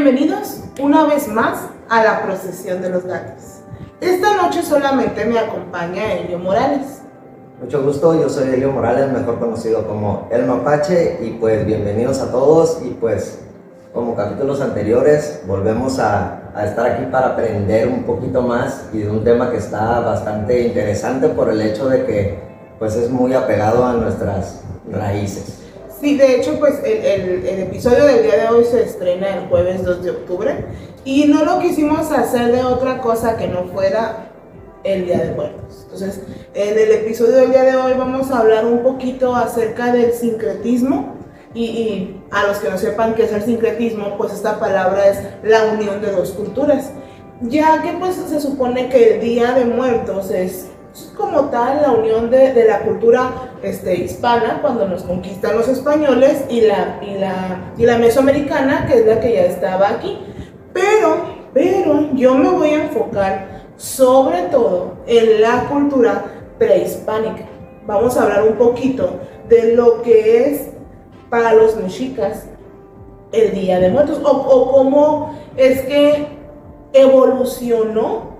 Bienvenidos una vez más a la procesión de los gatos. Esta noche solamente me acompaña Elio Morales. Mucho gusto, yo soy Elio Morales, mejor conocido como El Mapache, y pues bienvenidos a todos y pues como capítulos anteriores volvemos a, a, estar aquí para aprender un poquito más y de un tema que está bastante interesante por el hecho de que pues es muy apegado a nuestras raíces. Sí, de hecho, pues el, el, episodio del día de hoy se estrena el jueves 2 de octubre y no lo quisimos hacer de otra cosa que no fuera el Día de Muertos. Entonces, en el episodio del día de hoy vamos a hablar un poquito acerca del sincretismo y, y a los que no sepan qué es el sincretismo, pues esta palabra es la unión de dos culturas. Ya que pues se supone que el Día de Muertos es como tal la unión de, de, la cultura este, hispana cuando nos conquistan los españoles y la, y, la, y la mesoamericana, que es la que ya estaba aquí. Pero, pero yo me voy a enfocar sobre todo en la cultura prehispánica. Vamos a hablar un poquito de lo que es para los mexicas el Día de Muertos o, o cómo es que evolucionó,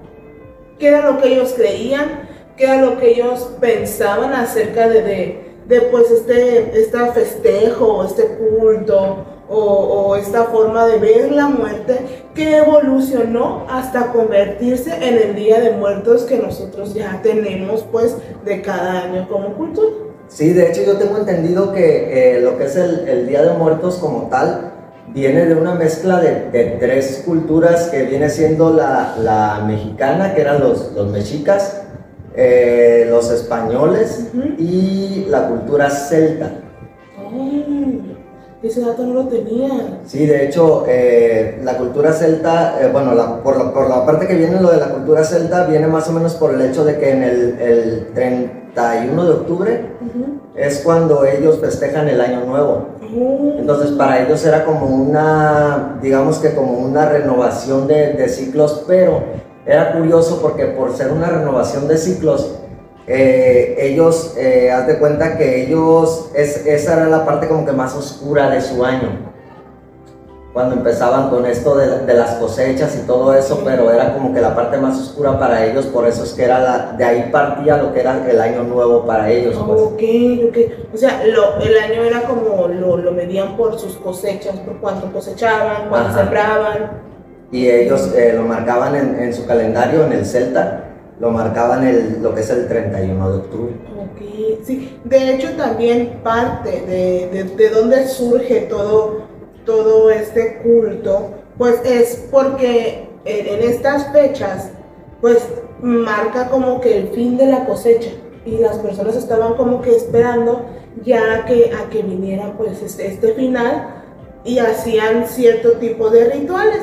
qué era lo que ellos creían, qué era lo que ellos pensaban acerca de, de, de pues este, este festejo, este culto o, o, esta forma de ver la muerte que evolucionó hasta convertirse en el Día de Muertos que nosotros ya tenemos pues de cada año como cultura. Sí, de hecho yo tengo entendido que eh, lo que es el, el, Día de Muertos como tal viene de una mezcla de, de tres culturas que viene siendo la, la, mexicana, que eran los, los mexicas, eh, los españoles uh -huh. y la cultura celta. Oh, ese dato no lo tenía. Sí, de hecho, eh, la cultura celta, eh, bueno, la, por, la, por, la, parte que viene lo de la cultura celta, viene más o menos por el hecho de que en el, el 31 de octubre uh -huh. es cuando ellos festejan el año nuevo. -huh. Entonces, para ellos era como una, digamos que como una renovación de, de ciclos, pero era curioso porque por ser una renovación de ciclos, eh, ellos, eh, haz de cuenta que ellos, es, esa era la parte como que más oscura de su año. Cuando empezaban con esto de, de, las cosechas y todo eso, pero era como que la parte más oscura para ellos, por eso es que era la, de ahí partía lo que era el año nuevo para ellos. Pues. Ok, ok. O sea, lo, el año era como, lo, lo, medían por sus cosechas, por cuánto cosechaban, cuánto sembraban y ellos eh, lo marcaban en, en, su calendario, en el Celta, lo marcaban el, lo que es el 31 de octubre. Ok, sí. De hecho, también parte de, de, de surge todo, todo este culto, pues es porque en, en estas fechas, pues marca como que el fin de la cosecha y las personas estaban como que esperando ya que a que viniera pues este, este final y hacían cierto tipo de rituales.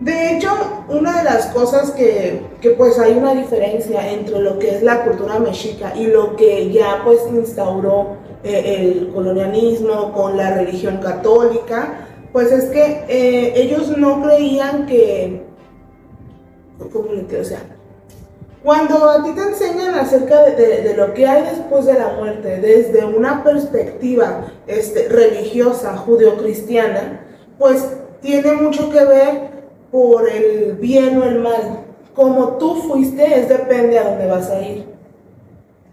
De hecho, una de las cosas que, que, pues hay una diferencia entre lo que es la cultura mexica y lo que ya pues instauró eh, el colonialismo con la religión católica, pues es que eh, ellos no creían que, ¿cómo? O sea, cuando a ti te enseñan acerca de, lo que hay después de la muerte, desde una perspectiva este, religiosa, judeocristiana, pues tiene mucho que ver por el bien o el mal. Como tú fuiste, es depende a dónde vas a ir.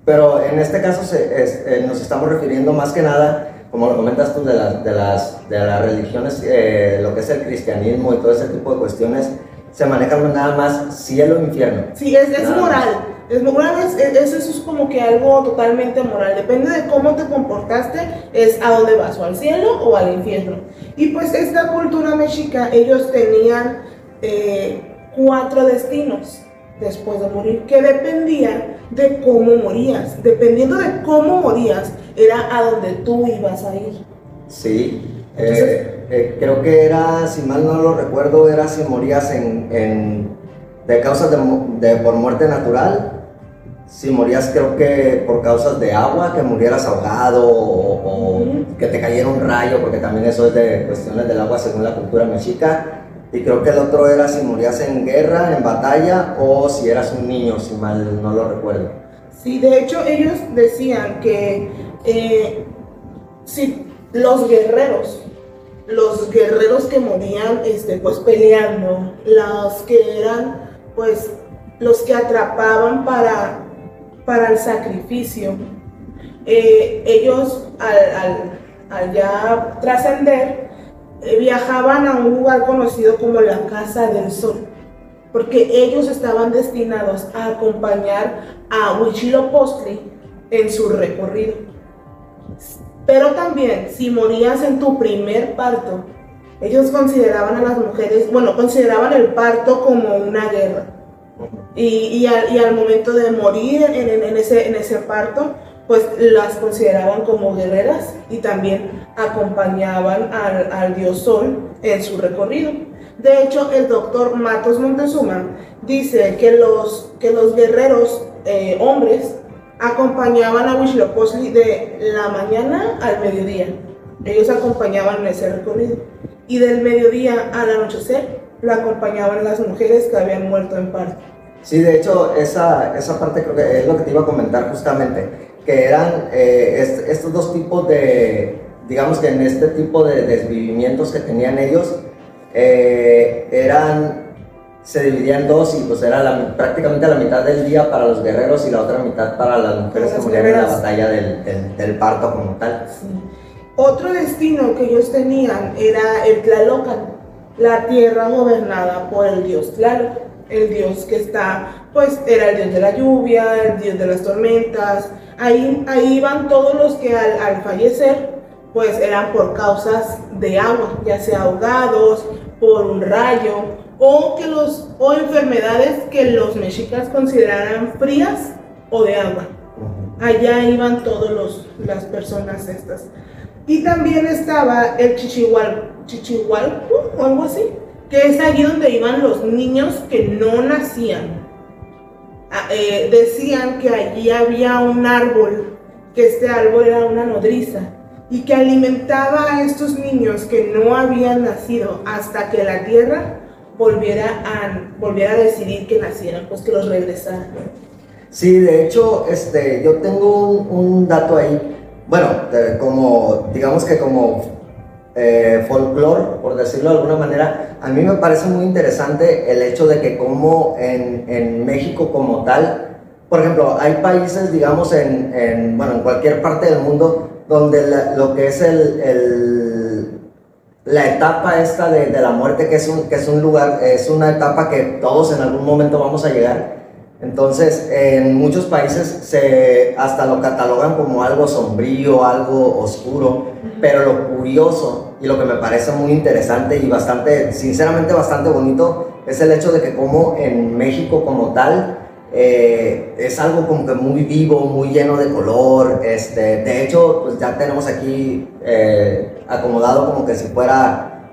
Pero en este caso se, es, eh, nos estamos refiriendo más que nada, como lo comentas tú, de, la, de, las, de las religiones, eh, lo que es el cristianismo y todo ese tipo de cuestiones, se manejan nada más cielo e infierno. Sí, es, es moral. Es moral, es, es, eso es como que algo totalmente moral. Depende de cómo te comportaste, es a dónde vas, o al cielo o al infierno. Y pues esta cultura mexica, ellos tenían eh, cuatro destinos después de morir, que dependía de cómo morías. Dependiendo de cómo morías, era a donde tú ibas a ir. Sí. Entonces, eh, eh, creo que era, si mal no lo recuerdo, era si morías en, en de causas de, de, por muerte natural, si morías creo que por causas de agua, que murieras ahogado o, o uh -huh. que te cayera un rayo, porque también eso es de cuestiones del agua según la cultura mexica. Y creo que el otro era si morías en guerra, en batalla, o si eras un niño, si mal no lo recuerdo. Sí, de hecho ellos decían que eh, si los guerreros los guerreros que morían este, pues peleando, los que eran pues los que atrapaban para, para el sacrificio. Eh, ellos al, ya trascender viajaban a un lugar conocido como la Casa del Sol, porque ellos estaban destinados a acompañar a Huitzilopochtli en su recorrido. Pero también, si morías en tu primer parto, ellos consideraban a las mujeres, bueno, consideraban el parto como una guerra. Y, al, momento de morir en, ese, en ese parto, pues las consideraban como guerreras y también acompañaban al, dios Sol en su recorrido. De hecho, el doctor Matos Montezuma dice que los, que los guerreros eh, hombres acompañaban a Huitzilopochtli de la mañana al mediodía. Ellos acompañaban ese recorrido. Y del mediodía al anochecer lo acompañaban las mujeres que habían muerto en parto. Sí, de hecho, esa, esa parte creo que es lo que te iba a comentar justamente, que eran eh, estos dos tipos de, digamos que en este tipo de desvivimientos que tenían ellos, eh, eran se dividía en dos y pues era la, prácticamente la mitad del día para los guerreros y la otra mitad para las mujeres que murieron en la batalla del, del, parto como tal. Otro destino que ellos tenían era el Tlalocan, la tierra gobernada por el dios Tlaloc, el dios que está, pues era el dios de la lluvia, el dios de las tormentas, ahí, ahí iban todos los que al, al fallecer pues eran por causas de agua, ya sea ahogados, por un rayo, o, que los, o enfermedades que los mexicas consideraran frías o de agua. Allá iban todas las personas estas. Y también estaba el Chichihual, Chichihualco o algo así, que es allí donde iban los niños que no nacían. Ah, eh, decían que allí había un árbol, que este árbol era una nodriza, y que alimentaba a estos niños que no habían nacido hasta que la tierra volviera a, volviera a decidir que nacieran, pues que los regresaran. Sí, de hecho, este, yo tengo un, dato ahí, bueno, como, digamos que como eh, folclore, por decirlo de alguna manera, a mí me parece muy interesante el hecho de que como en, en México como tal, por ejemplo, hay países, digamos, en, en, bueno, en cualquier parte del mundo donde lo que es el la etapa esta de, de, la muerte, que es, un, que es un lugar, es una etapa que todos en algún momento vamos a llegar. Entonces, en muchos países se hasta lo catalogan como algo sombrío, algo oscuro, pero lo curioso y lo que me parece muy interesante y bastante, sinceramente bastante bonito, es el hecho de que como en México como tal, eh, es algo como que muy vivo, muy lleno de color. Este, de hecho, pues ya tenemos aquí eh, acomodado como que si fuera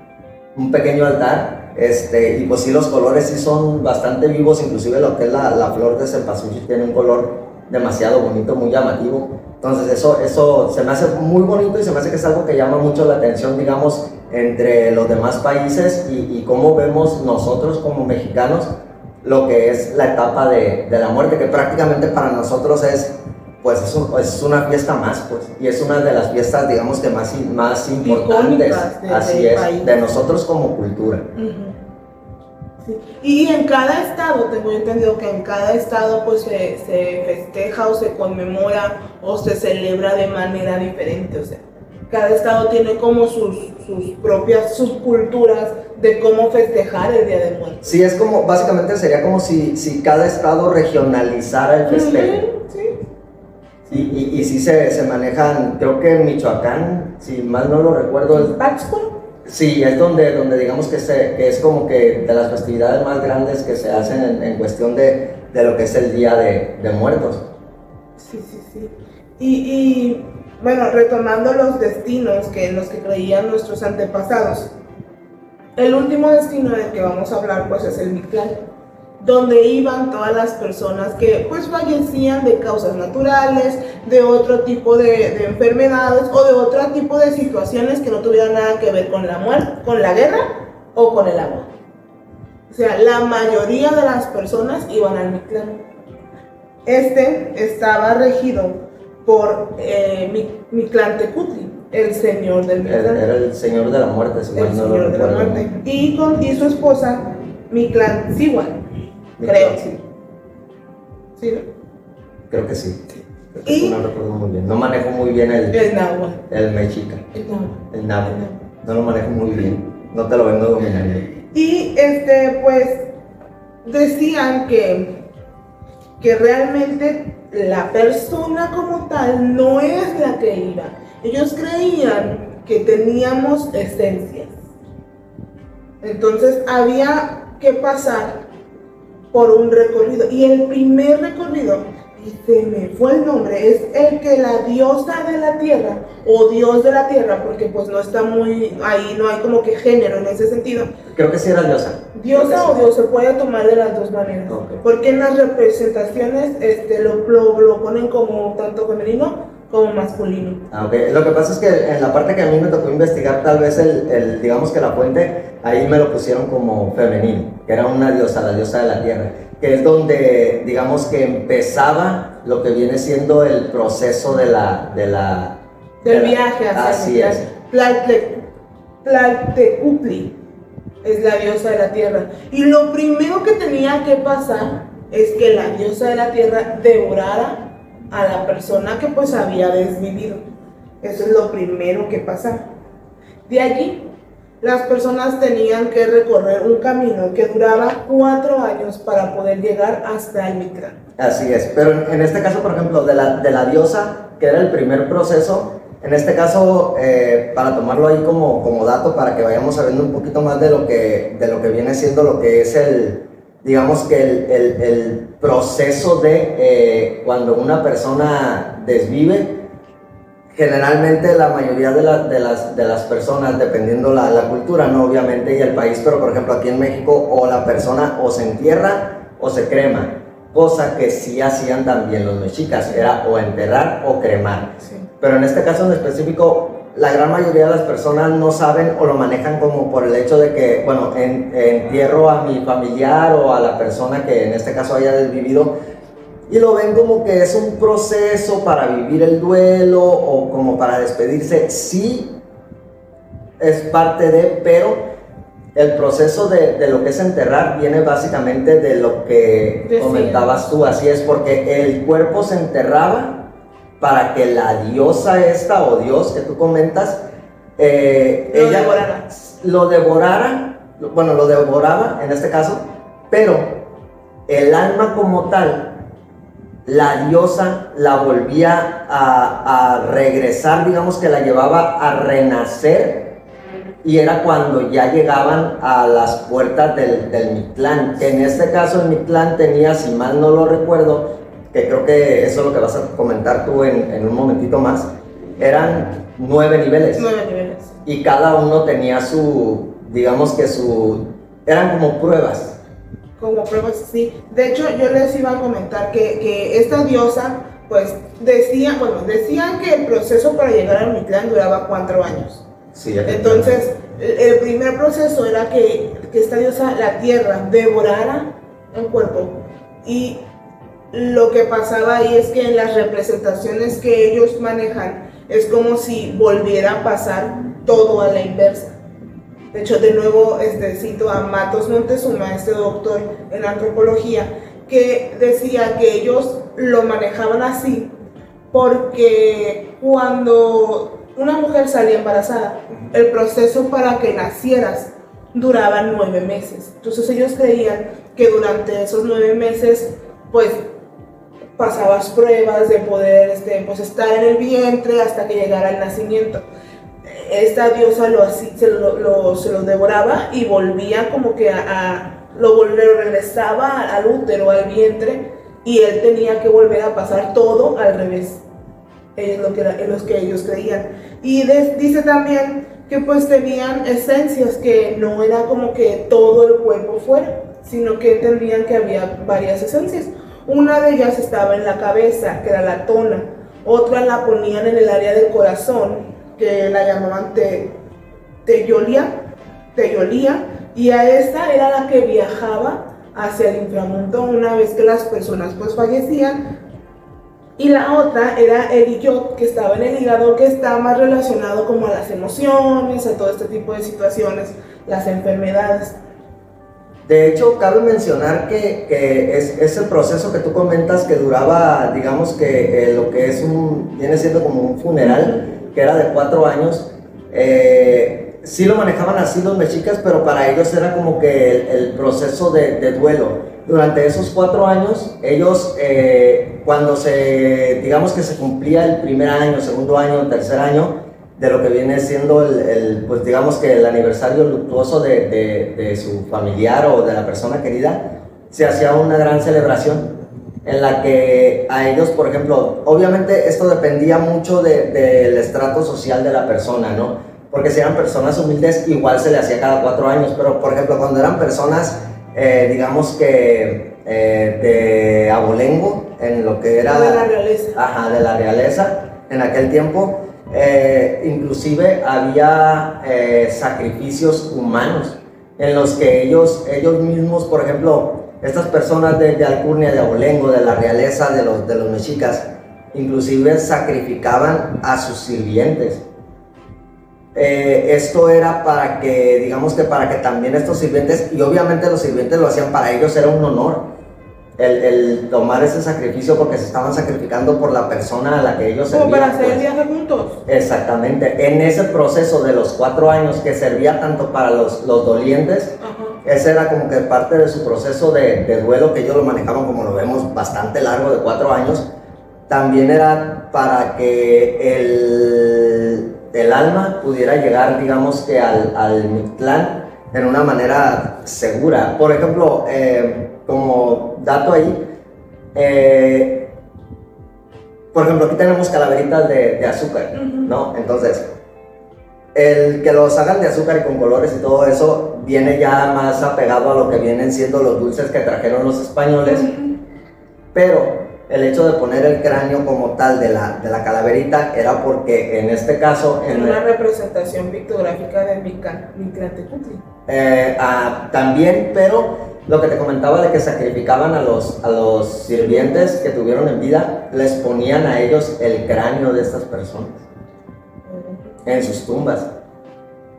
un pequeño altar. Este, y pues sí, los colores sí son bastante vivos, inclusive lo que es la, la flor de cempasúchil tiene un color demasiado bonito, muy llamativo. Entonces eso, eso se me hace muy bonito y se me hace que es algo que llama mucho la atención, digamos, entre los demás países y, y cómo vemos nosotros como mexicanos lo que es la etapa de, de la muerte, que prácticamente para nosotros es, pues es, una fiesta más, pues, y es una de las fiestas, digamos que más, más importantes, así es, de nosotros como cultura. Y en cada estado, tengo entendido que en cada estado pues se, se festeja o se conmemora o se celebra de manera diferente, o sea, cada estado tiene como sus, sus propias subculturas de cómo festejar el Día de Muertos. Sí, es como, básicamente sería como si, si cada estado regionalizara el festejo. sí. Y, y, y, sí se, se, manejan, creo que en Michoacán, si mal no lo recuerdo. ¿Es Pátzcuaro? Sí, es donde, donde digamos que, se, que es como que de las festividades más grandes que se hacen en, en cuestión de, de, lo que es el Día de, de Muertos. Sí, sí, sí. Y, y bueno, retomando los destinos que en los que creían nuestros antepasados, el último destino del que vamos a hablar pues es el Mictlán, donde iban todas las personas que pues fallecían de causas naturales, de otro tipo de, de, enfermedades o de otro tipo de situaciones que no tuvieran nada que ver con la muerte, con la guerra o con el agua. O sea, la mayoría de las personas iban al Mictlán. Este estaba regido por eh, Mi- Mictlantecutli, el señor del Mictlán. era el señor de la muerte, si el no lo señor de la muerte. Y, con, y su esposa, Mictlantzihua, creo. Sí, ¿Sí? no? creo que sí. Creo que Y- no recuerdo muy bien. No manejo muy bien el, El náhuatl. el mexica, El náhuatl. el nabo. No lo manejo muy bien. No te lo vengo dominando. Y este, pues, decían que, que realmente la persona como tal no es la que iba. Ellos creían que teníamos esencias. Entonces había que pasar por un recorrido. Y el primer recorrido, y se me fue el nombre, es el que la diosa de la tierra, o dios de la tierra, porque pues no está muy, ahí no hay como que género en ese sentido. Creo que sí era diosa. Diosa o dios se puede tomar de las dos maneras. Ok. Porque en las representaciones este, lo, lo, lo ponen como tanto femenino como masculino. Ah. Lo que pasa es que en la parte que a mí me tocó investigar, tal vez el, el, digamos que la fuente, ahí me lo pusieron como femenino, que era una diosa, la diosa de la tierra, que es donde, digamos que empezaba lo que viene siendo el proceso de la... De la Del de la- viaje hacia Así es. Tlalte- Tlaltecutli es la diosa de la tierra. Y lo primero que tenía que pasar es que la diosa de la tierra devorara a la persona que pues había desvivido. Eso es lo primero que pasa. De allí, las personas tenían que recorrer un camino que duraba cuatro años para poder llegar hasta el Mictlán. Así es, pero en este caso, por ejemplo, de la, de la diosa, que era el primer proceso, en este caso, eh, para tomarlo ahí como, como dato, para que vayamos sabiendo un poquito más de lo que, de lo que viene siendo lo que es el, digamos que el, el- el proceso de eh, cuando una persona desvive, generalmente la mayoría de, la- de las, de las personas, dependiendo la, la cultura, no obviamente, y el país, pero por ejemplo aquí en México, o la persona o se entierra o se crema, cosa que sí hacían también los mexicas, era o enterrar o cremar. Pero en este caso en específico, la gran mayoría de las personas no saben o lo manejan como por el hecho de que, bueno, en- entierro a mi familiar o a la persona que en este caso haya desvivido y lo ven como que es un proceso para vivir el duelo o como para despedirse. Sí, es parte de, pero el proceso de, de lo que es enterrar viene básicamente de lo que Decía. comentabas tú, así es, porque el cuerpo se enterraba para que la diosa esta o dios que tú comentas, eh, Lo ella devorara. lo devorara, bueno, lo devoraba en este caso, pero el alma como tal, la diosa la volvía a, a regresar, digamos que la llevaba a renacer, y era cuando ya llegaban a las puertas del, del Mictlán, que en este caso el Mictlán tenía, si mal no lo recuerdo, que creo que eso es lo que vas a comentar tú en, en un momentito más, eran nueve niveles Nueve niveles. y cada uno tenía su, digamos que su, eran como pruebas. como pruebas, sí. De hecho, yo les iba a comentar que, que esta diosa, pues, decía, bueno, decían que el proceso para llegar al Mictlán duraba cuatro años. Sí, Entonces, el primer proceso era que, que esta diosa, la tierra, devorara el cuerpo. Y lo que pasaba ahí es que en las representaciones que ellos manejan, es como si volviera a pasar todo a la inversa. De hecho, de nuevo este, cito a Matos Montezuma, este doctor en antropología, que decía que ellos lo manejaban así porque cuando una mujer salía embarazada, el proceso para que nacieras duraba nueve meses. Entonces ellos creían que durante esos nueve meses, pues pasabas pruebas de poder este, pues, estar en el vientre hasta que llegara el nacimiento esta diosa lo, así, se, lo, se lo devoraba y volvía como que a, a- lo, lo regresaba al útero, al vientre, y él tenía que volver a pasar todo al revés. Es lo que, era- es lo que ellos creían. Y dice también que pues tenían esencias que no era como que todo el cuerpo fuera, sino que entendían que había varias esencias. Una de ellas estaba en la cabeza, que era la tona. Otra la ponían en el área del corazón, que la llamaban te, y a esta era la que viajaba hacia el inframundo una vez que las personas pues fallecían. Y la otra era el Iyot, que estaba en el hígado, que está más relacionado como a las emociones, a todo este tipo de situaciones, las enfermedades. De hecho, cabe mencionar que, es, es, el proceso que tú comentas que duraba, digamos que eh, lo que es un, viene siendo como un funeral, que era de cuatro años. Eh, sí lo manejaban así los mexicas, pero para ellos era como que el, proceso de, de, duelo. Durante esos cuatro años, ellos, eh, cuando se, digamos que se cumplía el primer año, segundo año, tercer año, de lo que viene siendo el, pues digamos que el aniversario luctuoso de, de, de, su familiar o de la persona querida, se hacía una gran celebración en la que a ellos, por ejemplo, obviamente esto dependía mucho del estrato social de la persona, ¿no? Porque si eran personas humildes, igual se le hacía cada cuatro años, pero por ejemplo, cuando eran personas, eh, digamos que eh, de abolengo, en lo que era... De la realeza. Ajá, de la realeza, en aquel tiempo, eh, inclusive había eh, sacrificios humanos en los que ellos, ellos mismos, por ejemplo, estas personas de, de, Alcurnia, de Abolengo, de la realeza, de los, de los mexicas, inclusive sacrificaban a sus sirvientes. Eh, esto era para que, digamos que para que también estos sirvientes, y obviamente los sirvientes lo hacían para ellos, era un honor el, tomar ese sacrificio porque se estaban sacrificando por la persona a la que ellos servían. Como para hacer pues. viaje juntos. Exactamente. En ese proceso de los cuatro años que servía tanto para los, los dolientes, ese era como que parte de su proceso de, de, duelo que ellos lo manejaban como lo vemos bastante largo de cuatro años. También era para que el, el alma pudiera llegar, digamos que al, al Mictlán en una manera segura. Por ejemplo, eh, como dato ahí, eh, por ejemplo, aquí tenemos calaveritas de, azúcar, ¿no? Entonces, el que los hagan de azúcar y con colores y todo eso viene ya más apegado a lo que vienen siendo los dulces que trajeron los españoles, pero el hecho de poner el cráneo como tal de la, de la calaverita era porque en este caso... En una representación pictográfica de Mictlantecutli. Eh, ah, también, pero lo que te comentaba de que sacrificaban a los, a los sirvientes que tuvieron en vida, les ponían a ellos el cráneo de estas personas en sus tumbas.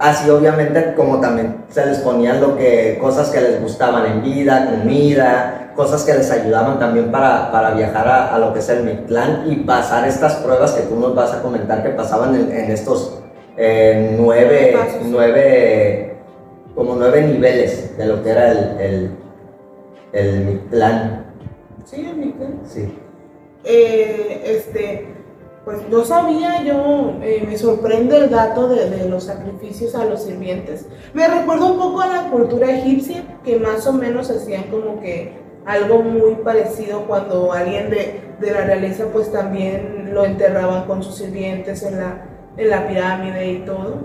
Así obviamente como también se les ponían lo que, cosas que les gustaban en vida, comida, cosas que les ayudaban también para, para viajar a, lo que es el Mictlán y pasar estas pruebas que tú nos vas a comentar que pasaban en, estos eh, nueve, nueve, como nueve niveles de lo que era el, el Mictlán. Sí, el Mictlán. Sí. Eh, este, pues no sabía yo, eh, me sorprende el dato de, los sacrificios a los sirvientes. Me recuerda un poco a la cultura egipcia, que más o menos hacían como que algo muy parecido cuando alguien de, de la realeza pues también lo enterraban con sus sirvientes en la, en la pirámide y todo.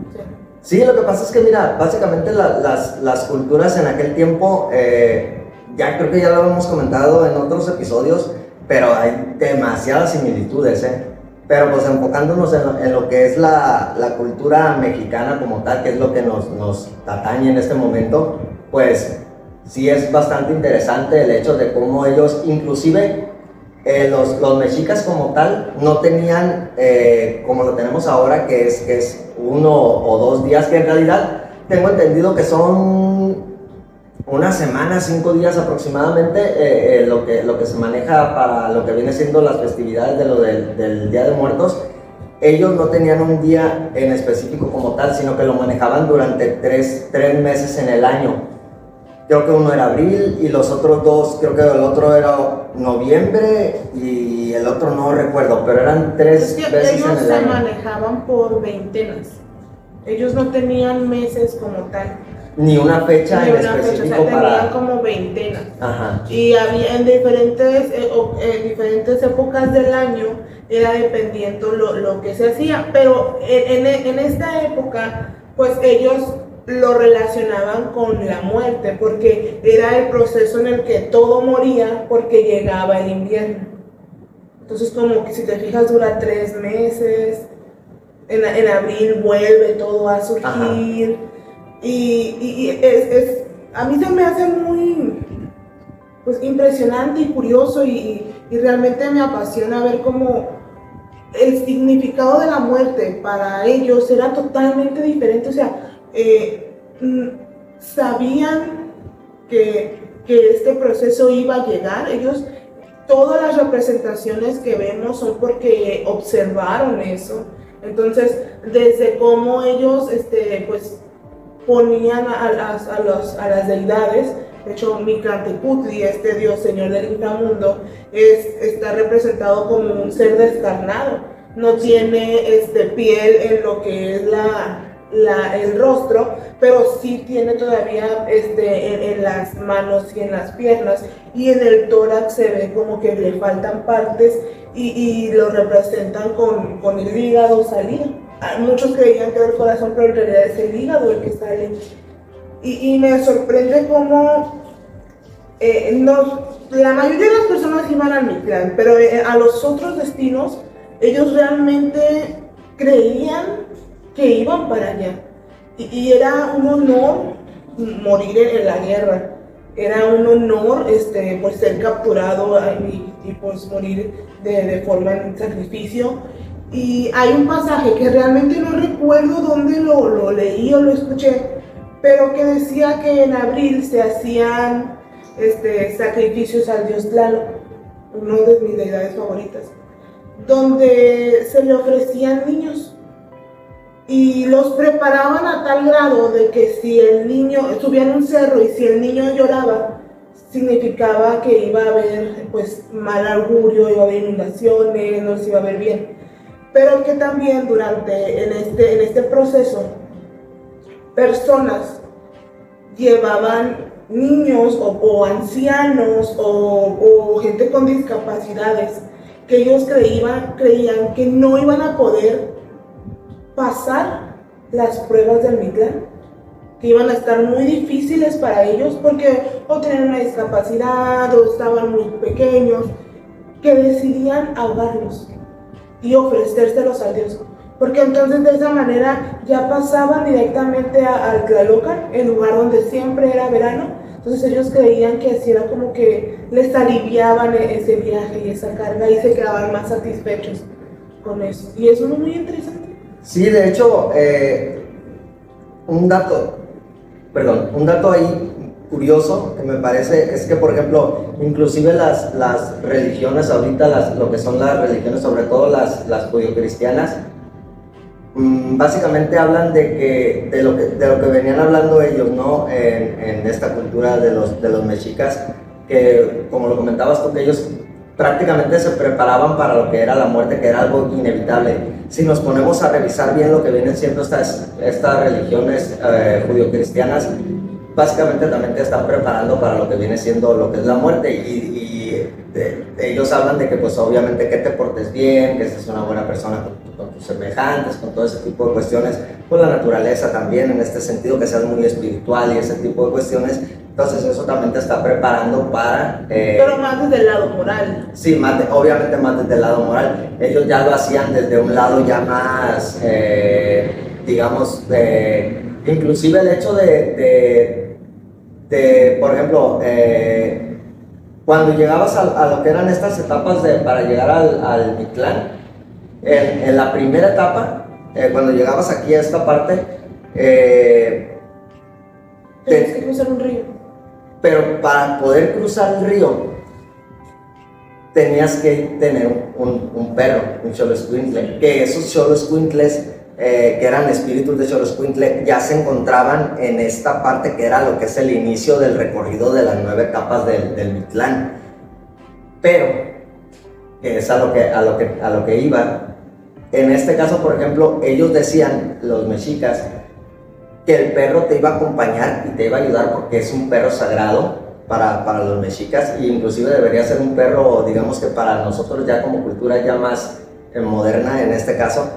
Sí, lo que pasa es que mira, básicamente las, las, culturas en aquel tiempo... Eh, ya creo que ya lo hemos comentado en otros episodios, pero hay demasiadas similitudes, ¿eh? Pero pues enfocándonos en lo, que es la, la, cultura mexicana como tal, que es lo que nos, nos atañe en este momento, pues sí es bastante interesante el hecho de cómo ellos, inclusive eh, los, los, mexicas como tal, no tenían, eh, como lo tenemos ahora, que es, que es uno o dos días, que en realidad tengo entendido que son una semana, cinco días aproximadamente, eh, eh, lo, que, lo que se maneja para lo que viene siendo las festividades de lo del, Día de Muertos, ellos no tenían un día en específico como tal, sino que lo manejaban durante tres, tres meses en el año. Creo que uno era abril y los otros dos, creo que el otro era noviembre y el otro no recuerdo, pero eran tres veces en el año. Ellos se manejaban por veintenas. Ellos no tenían meses como tal ni una fecha en específico fecha, Tenían como veintenas. Y había en diferentes, eh, diferentes épocas del año, era dependiendo lo, lo que se hacía. Pero en, en, esta época, pues ellos lo relacionaban con la muerte, porque era el proceso en el que todo moría porque llegaba el invierno. Entonces, como que si te fijas, dura tres meses. En, en abril vuelve todo a surgir. Y, es, a mí se me hace muy pues, impresionante y curioso y, realmente me apasiona ver cómo el significado de la muerte para ellos era totalmente diferente, o sea, eh, mm, sabían que, que este proceso iba a llegar, ellos todas las representaciones que vemos son porque observaron eso. Entonces, desde cómo ellos este, pues, ponían a las, los, a las deidades, de hecho, Mictlantecutli, este dios señor del inframundo, es, está representado como un ser descarnado. No tiene este, piel en lo que es la, el rostro, pero sí tiene todavía este, en, las manos y en las piernas. Y en el tórax se ve como que le faltan partes y, y lo representan con, con el hígado salido. Ah, muchos creían que era el corazón, pero en realidad es el hígado el que sale. Y, y me sorprende cómo eh, la mayoría de las personas iban al Mictlán, pero eh, a los otros destinos ellos realmente creían que iban para allá. Y, era un honor morir en, la guerra. Era un honor este, pues, ser capturado y, pues morir de, de forma en sacrificio. Y hay un pasaje que realmente no recuerdo dónde lo, lo leí o lo escuché, pero que decía que en abril se hacían este, sacrificios al dios Tlaloc, uno de mis deidades favoritas, donde se le ofrecían niños y los preparaban a tal grado de que si el niño, subían un cerro y si el niño lloraba, significaba que iba a haber pues mal augurio, iba a haber inundaciones, no se iba a ver bien. Pero que también durante en este, en este proceso personas llevaban niños o, ancianos o, gente con discapacidades que ellos creían, creían que no iban a poder pasar las pruebas del Mictlán, que iban a estar muy difíciles para ellos porque o tenían una discapacidad o estaban muy pequeños, que decidían ahogarlos y ofrecérselos a Dios. Porque entonces de esa manera ya pasaban directamente al Tlalocan, el lugar donde siempre era verano. Entonces ellos creían que así era como que les aliviaban e-, ese viaje y esa carga y se quedaban más satisfechos con eso. Y eso es muy interesante. Sí, de hecho, eh, un dato, perdón, un dato ahí curioso que me parece es que, por ejemplo, inclusive las, las religiones ahorita, las, lo que son las religiones, sobre todo las, las cristianas Mm, básicamente hablan de, que, de, lo que, de lo que venían hablando ellos, ¿no? En, en, esta cultura de los, de los mexicas, que como lo comentabas tú, que ellos prácticamente se preparaban para lo que era la muerte, que era algo inevitable. Si nos ponemos a revisar bien lo que vienen siendo estas, estas religiones eh, judio-cristianas, básicamente también te están preparando para lo que viene siendo lo que es la muerte y, ellos hablan de que pues obviamente que te portes bien, que seas una buena persona con, tus semejantes, con todo ese tipo de cuestiones, con la naturaleza también en este sentido, que seas muy espiritual y ese tipo de cuestiones. Entonces eso también te está preparando para... Eh, Pero más desde el lado moral. Sí, más obviamente más desde el lado moral. Ellos ya lo hacían desde un lado ya más, eh, digamos, de, inclusive el hecho de de, por ejemplo, eh, cuando llegabas a, lo que eran estas etapas de, para llegar al, al Mictlán, en, la primera etapa, eh, cuando llegabas aquí a esta parte, eh, tenías que cruzar un río. Pero para poder cruzar el río, tenías que tener un, un perro, un cholo que esos cholos eh, que eran espíritus de Xoloscuintle, ya se encontraban en esta parte que era lo que es el inicio del recorrido de las nueve etapas del, del Mitlán. Pero, es a lo que, a, lo que, a lo que iba, en este caso, por ejemplo, ellos decían, los mexicas, que el perro te iba a acompañar y te iba a ayudar porque es un perro sagrado para, para los mexicas e inclusive debería ser un perro, digamos que para nosotros ya como cultura ya más eh, moderna en este caso,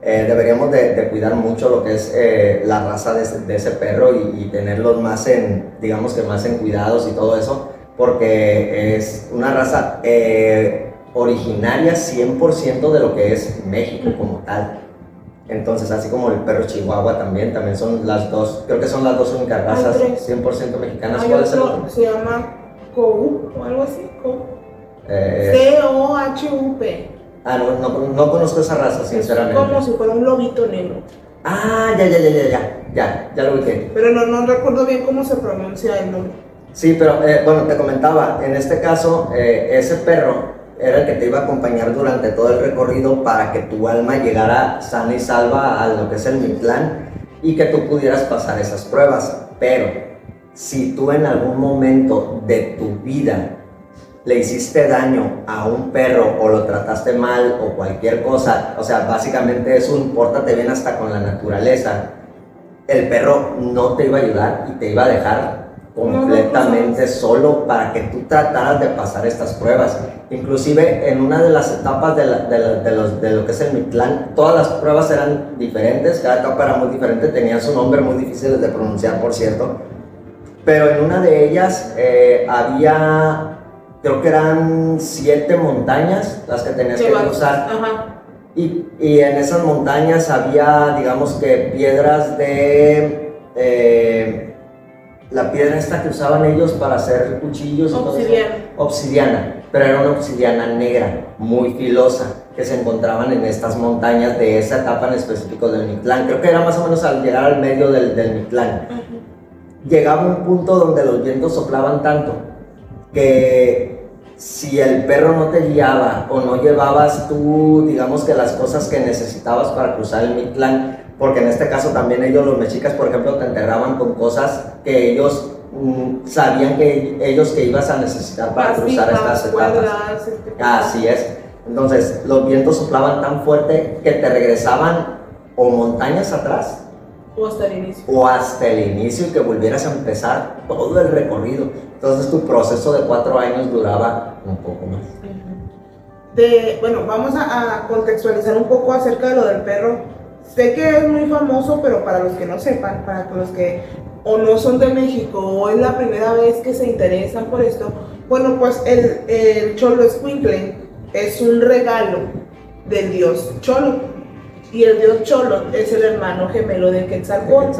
eh, deberíamos de, cuidar mucho lo que es eh, la raza de, ese perro y, tenerlos más en, digamos que más en cuidados y todo eso, porque es una raza eh, originaria 100% de lo que es México como tal. Entonces, así como el perro chihuahua también, también son las dos, creo que son las dos únicas razas 100% mexicanas. Hay otro, se llama Kou o algo así, Eh, C-O-H-U-P. Ah, no, no, no conozco esa raza, sinceramente. como si fuera un lobito negro. Ah, ya, ya, ya, ya, ya, ya, ya lo ubiqué. Pero no, no recuerdo bien cómo se pronuncia el nombre. Sí, pero eh, bueno, te comentaba, en este caso, eh, ese perro era el que te iba a acompañar durante todo el recorrido para que tu alma llegara sana y salva a lo que es el Mictlán y que tú pudieras pasar esas pruebas. Pero si tú en algún momento de tu vida le hiciste daño a un perro o lo trataste mal o cualquier cosa, o sea, básicamente es un pórtate bien hasta con la naturaleza, el perro no te iba a ayudar y te iba a dejar completamente solo para que tú trataras de pasar estas pruebas. Inclusive en una de las etapas de, la- de los- de lo que es el Mictlán, todas las pruebas eran diferentes, cada etapa era muy diferente, tenía su nombre muy difícil de pronunciar, por cierto. Pero en una de ellas eh, había, creo que eran siete montañas las que tenías que cruzar. Ajá. Y, y en esas montañas había, digamos que, piedras de... eh, la piedra esta que usaban ellos para hacer cuchillos. Obsidiana. Obsidiana, pero era una obsidiana negra, muy filosa, que se encontraban en estas montañas de esa etapa en específico del Mictlán. Creo que era más o menos al llegar al medio del, del Mictlán Ajá. llegaba un punto donde los vientos soplaban tanto que si el perro no te guiaba o no llevabas tú, digamos que las cosas que necesitabas para cruzar el Mictlán, porque en este caso también ellos, los mexicas, por ejemplo, te integraban con cosas que ellos mm, sabían que ellos que ibas a necesitar para cruzar estas etapas. este, Así es. Entonces, los vientos soplaban tan fuerte que te regresaban o montañas atrás O hasta el inicio. o hasta el inicio y que volvieras a empezar todo el recorrido. Entonces tu proceso de cuatro años duraba un poco más. De, bueno, vamos a, a contextualizar un poco acerca de lo del perro. Sé que es muy famoso, pero para los que no sepan, para los que o no son de México o es la primera vez que se interesan por esto, bueno, pues el, el Cholo Escuincle es un regalo del dios Cholo. Y el dios Cholo es el hermano gemelo de Quetzalcóatl.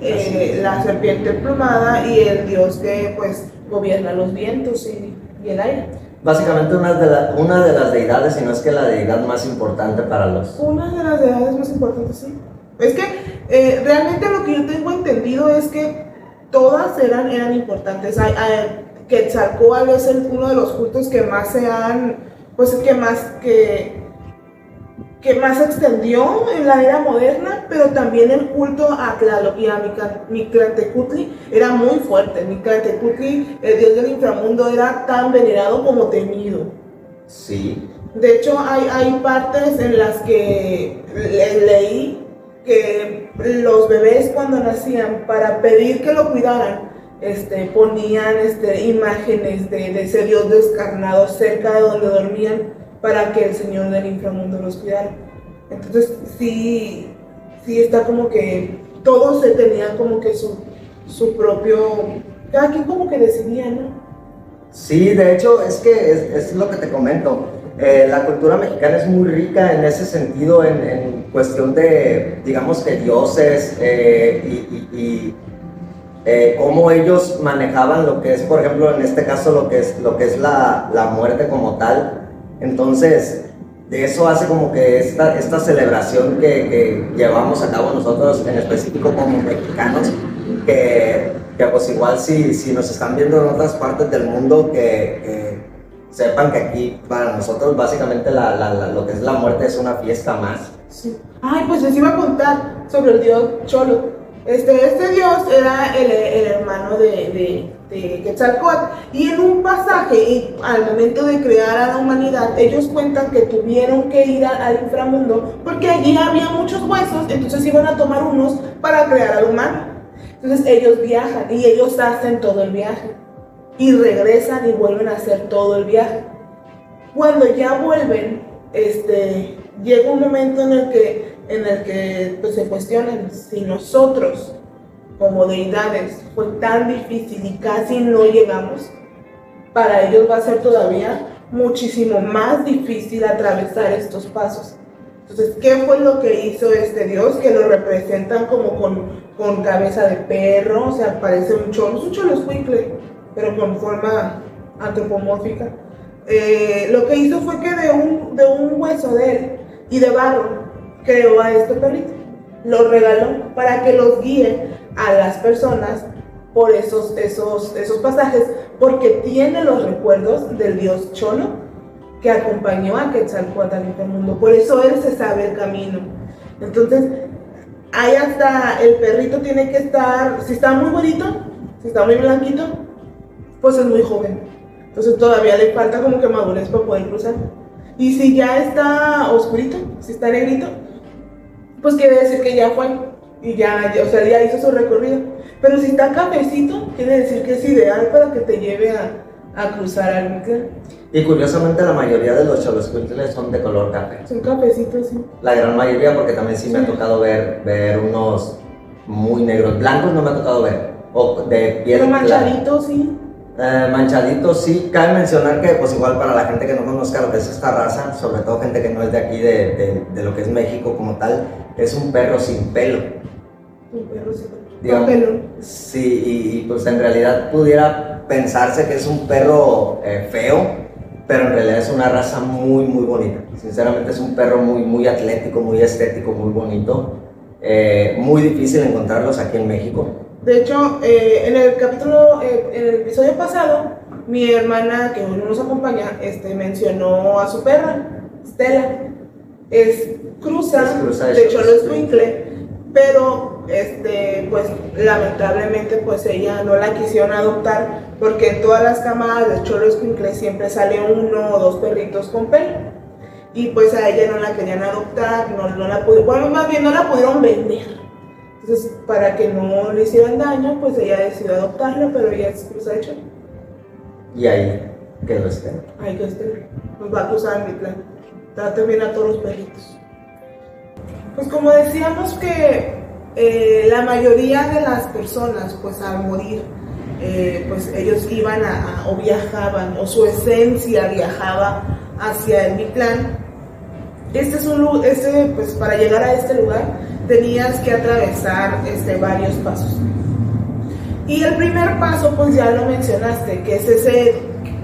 eh, la serpiente emplumada y el dios que pues gobierna los vientos y, y el aire. Básicamente una de, la- una de las deidades, si no es que la deidad más importante para los... Una de las deidades más importantes, sí. Es que eh, realmente lo que yo tengo entendido es que todas eran, eran importantes. Hay, hay- Quetzalcóatl es el- uno de los cultos que más se han, pues que más, que, que más se extendió en la era moderna, pero también el culto a Tlaloc y a Mictlantecutli era muy fuerte. Mictlantecutli, el dios del inframundo, era tan venerado como temido. Sí, De hecho, hay, hay partes en las que le- leí que los bebés cuando nacían, para pedir que lo cuidaran, este, ponían este, imágenes de, de ese dios descarnado cerca de donde dormían para que el Señor del inframundo los cuidara. Entonces, sí, sí está como que todos se tenían como que su, su propio, cada quien como que decidía, ¿no? sí, de hecho es que es, es lo que te comento. Eh, la cultura mexicana es muy rica en ese sentido, en, en cuestión de, digamos que dioses eh, y, y- y, eh, cómo ellos manejaban lo que es, por ejemplo, en este caso, lo que es, lo que es la, la muerte como tal. Entonces, de eso hace como que esta, esta celebración que, llevamos a cabo nosotros, en específico como mexicanos, que, pues igual si, si nos están viendo en otras partes del mundo, que, sepan que aquí para nosotros básicamente la, la- lo que es la muerte es una fiesta más. Sí. Ay, pues les iba a contar sobre el dios Cholo. Este, este dios era el, el hermano de, de Quetzalcóatl y en un pasaje, y al momento de crear a la humanidad, ellos cuentan que tuvieron que ir al inframundo porque allí había muchos huesos, entonces iban a tomar unos para crear al humano. Entonces ellos viajan y ellos hacen todo el viaje y regresan y vuelven a hacer todo el viaje. Cuando ya vuelven, este, llega un momento en el que, en el que pues, se cuestionan si nosotros, como deidades, fue tan difícil y casi no llegamos, para ellos va a ser todavía muchísimo más difícil atravesar estos pasos. Entonces, ¿qué fue lo que hizo este dios? Que lo representan como con, con cabeza de perro, o sea, parece un cholo, es un cholo pero con forma antropomórfica. eh, lo que hizo fue que de un, de un hueso de él y de barro creó a este perrito. Lo regaló para que los guíe a las personas por esos, esos, esos pasajes, porque tiene los recuerdos del dios Cholo que acompañó a Quetzalcoatl en el mundo. Por eso él se sabe el camino. Entonces, ahí hasta el perrito tiene que estar, si está muy bonito, si está muy blanquito, pues es muy joven. Entonces todavía le falta como que madurez para poder cruzar. Y si ya está oscurito, si está negrito, pues quiere decir que ya fue. Y ya, o sea, ya hizo su recorrido. Pero si está cafecito, quiere decir que es ideal para que te lleve a, a cruzar al Mictlán. Y curiosamente la mayoría de los choloscuintles son de color café. Son cafecitos, sí. La gran mayoría, porque también sí me ha tocado ver, ver unos muy negros. Blancos no me ha tocado ver. O de piel Pero manchaditos, sí. Eh, manchaditos, sí. Cabe mencionar que, pues igual para la gente que no conozca lo que es esta raza, sobre todo gente que no es de aquí, de, de- de lo que es México como tal, es un perro sin pelo. Un perro sí. Digamos. Sí, y, y, pues en realidad pudiera pensarse que es un perro eh, feo, pero en realidad es una raza muy, muy bonita. Sinceramente es un perro muy, muy atlético, muy estético, muy bonito. Eh, muy difícil encontrarlos aquí en México. De hecho, eh, en el capítulo, en el episodio pasado, mi hermana, que hoy no nos acompaña, este, mencionó a su perra, Stella. Es cruza, Es cruza de de Cholo Escuincle, pero este, pues lamentablemente pues ella no la quisieron adoptar porque en todas las camadas de Escuincle siempre sale uno o dos perritos con pelo. Y pues a ella no la querían adoptar, no, no la pudieron, bueno, más bien no la pudieron vender. Entonces, para que no le hicieran daño, pues ella decidió adoptarla, pero ella es cruza de. Y ahí quedó este. Ay, que este nos va a cruzar mi plan. Trate bien a todos los perritos. Pues como decíamos que eh, la mayoría de las personas, pues al morir, eh, pues ellos iban a, a- o viajaban, o su esencia viajaba hacia el Mictlán. Este es un este, pues para llegar a este lugar tenías que atravesar este, varios pasos. Y el primer paso, pues ya lo mencionaste, que es ese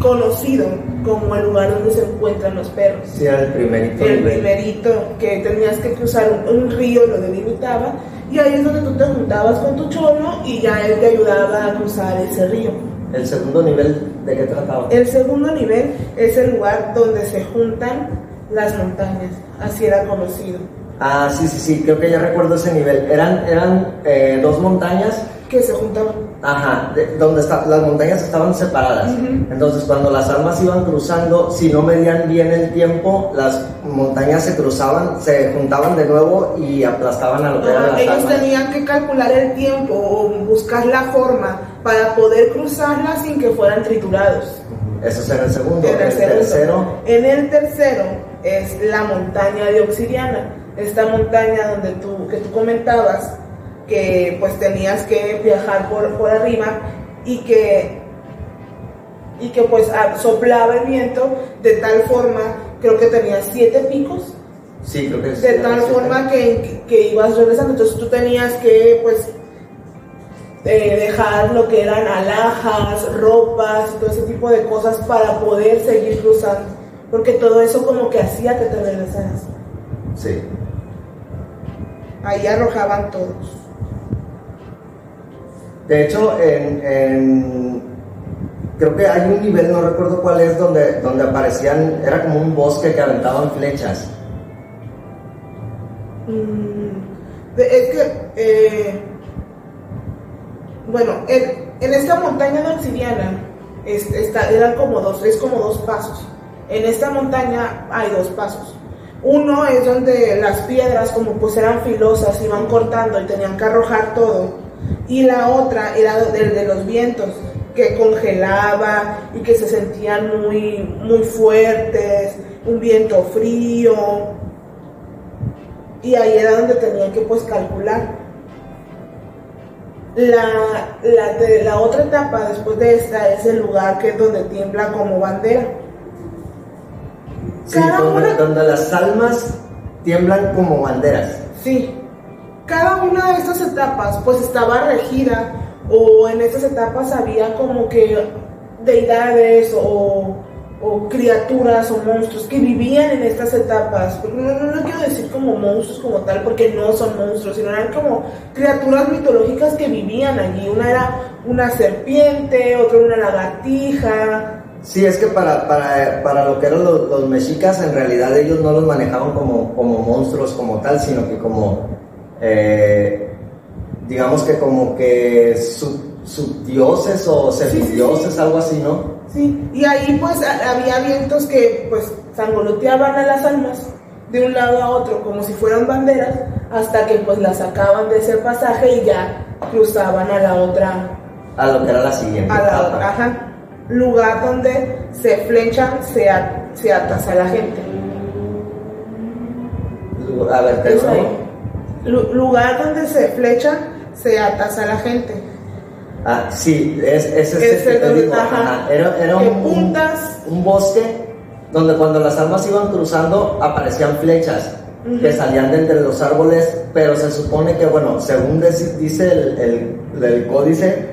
conocido como el lugar donde se encuentran los perros. Sí, el primerito El primerito que tenías que cruzar un, un río, lo delimitaba, y ahí es donde tú te juntabas con tu cholo y ya él te ayudaba a cruzar ese río. El segundo nivel, ¿de qué trataba? El segundo nivel es el lugar donde se juntan las montañas, así era conocido. Ah, sí, sí, sí, creo que ya recuerdo ese nivel. Eran, eran eh, dos montañas Que se juntaban. Ajá, de- donde está, las montañas estaban separadas. Entonces, cuando las almas iban cruzando, si no medían bien el tiempo, las montañas se cruzaban, se juntaban de nuevo y aplastaban a lo que eran Ah, las ellos tenían que calcular el tiempo o buscar la forma para poder cruzarla sin que fueran triturados. Eso será el segundo. En el el segundo. tercero, En el tercero es la montaña de Obsidiana, esta montaña donde tú, que tú comentabas que pues tenías que viajar por, por arriba y que, y que pues ah, soplaba el viento de tal forma, creo que tenía siete picos, sí, creo que sí, de tal forma que, que ibas regresando, entonces tú tenías que pues eh, dejar lo que eran alhajas, ropas y todo ese tipo de cosas para poder seguir cruzando, porque todo eso como que hacía que te regresaras. Sí. Ahí arrojaban todos. De hecho, creo que hay un nivel, no recuerdo cuál es, donde, donde aparecían, era como un bosque que aventaban flechas. Mm, es que, eh, bueno, en, en esta montaña de obsidiana es, está, eran como dos, es como dos pasos. En esta montaña hay dos pasos. Uno es donde las piedras, como pues eran filosas, iban cortando y tenían que arrojar todo. Y la otra era el de los vientos, que congelaba y que se sentían muy, muy fuertes, un viento frío. Y ahí era donde tenían que pues calcular. La, la, de- la otra etapa después de esta es el lugar que es donde tiembla como bandera. Sí, Cada donde, una- donde las almas tiemblan como banderas. Sí, cada una de estas etapas pues estaba regida o en estas etapas había como que deidades o, o criaturas o monstruos que vivían en estas etapas. No, no, no, quiero decir como monstruos como tal, porque no son monstruos, sino eran como criaturas mitológicas que vivían allí. Una era una serpiente, otra una lagartija. Sí, es que para, para, para lo que eran los, los, mexicas, en realidad ellos no los manejaban como, como monstruos como tal, sino que como, eh, digamos que como que subdioses o semidioses, algo así, ¿no? Sí, y ahí pues había vientos que pues sangoloteaban a las almas de un lado a otro como si fueran banderas hasta que pues las sacaban de ese pasaje y ya cruzaban a la otra a lo que era la siguiente a la otra, ajá, lugar donde se flechan se, se atas a la gente. A ver, lugar donde se flechan se atas a la gente Ah, sí, es, es, es que te digo. Era, era un, puntas. un, bosque donde cuando las almas iban cruzando aparecían flechas que salían de entre los árboles, pero se supone que, bueno, según dice el, el, códice,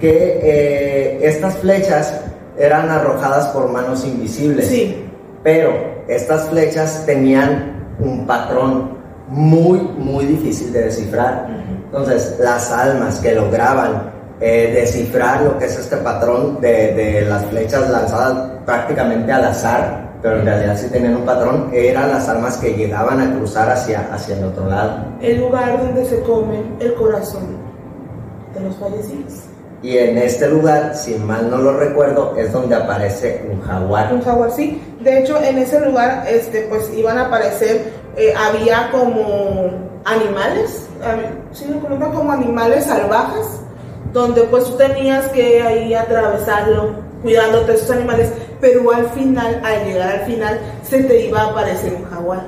que eh, estas flechas eran arrojadas por manos invisibles. Sí. Pero estas flechas tenían un patrón muy, muy difícil de descifrar. Entonces, las almas que lograban eh, descifrar lo que es este patrón de, de, las flechas lanzadas prácticamente al azar, pero en realidad sí tenían un patrón, eran las armas que llegaban a cruzar hacia, hacia el otro lado. El lugar donde se come el corazón de los fallecidos. Y en este lugar, si mal no lo recuerdo, es donde aparece un jaguar. Un jaguar, sí. De hecho, en ese lugar, este, pues iban a aparecer, eh, había como animales, sí, como animales salvajes donde pues tú tenías que ahí atravesarlo cuidándote de esos animales, pero al final, al llegar al final, se te iba a aparecer un jaguar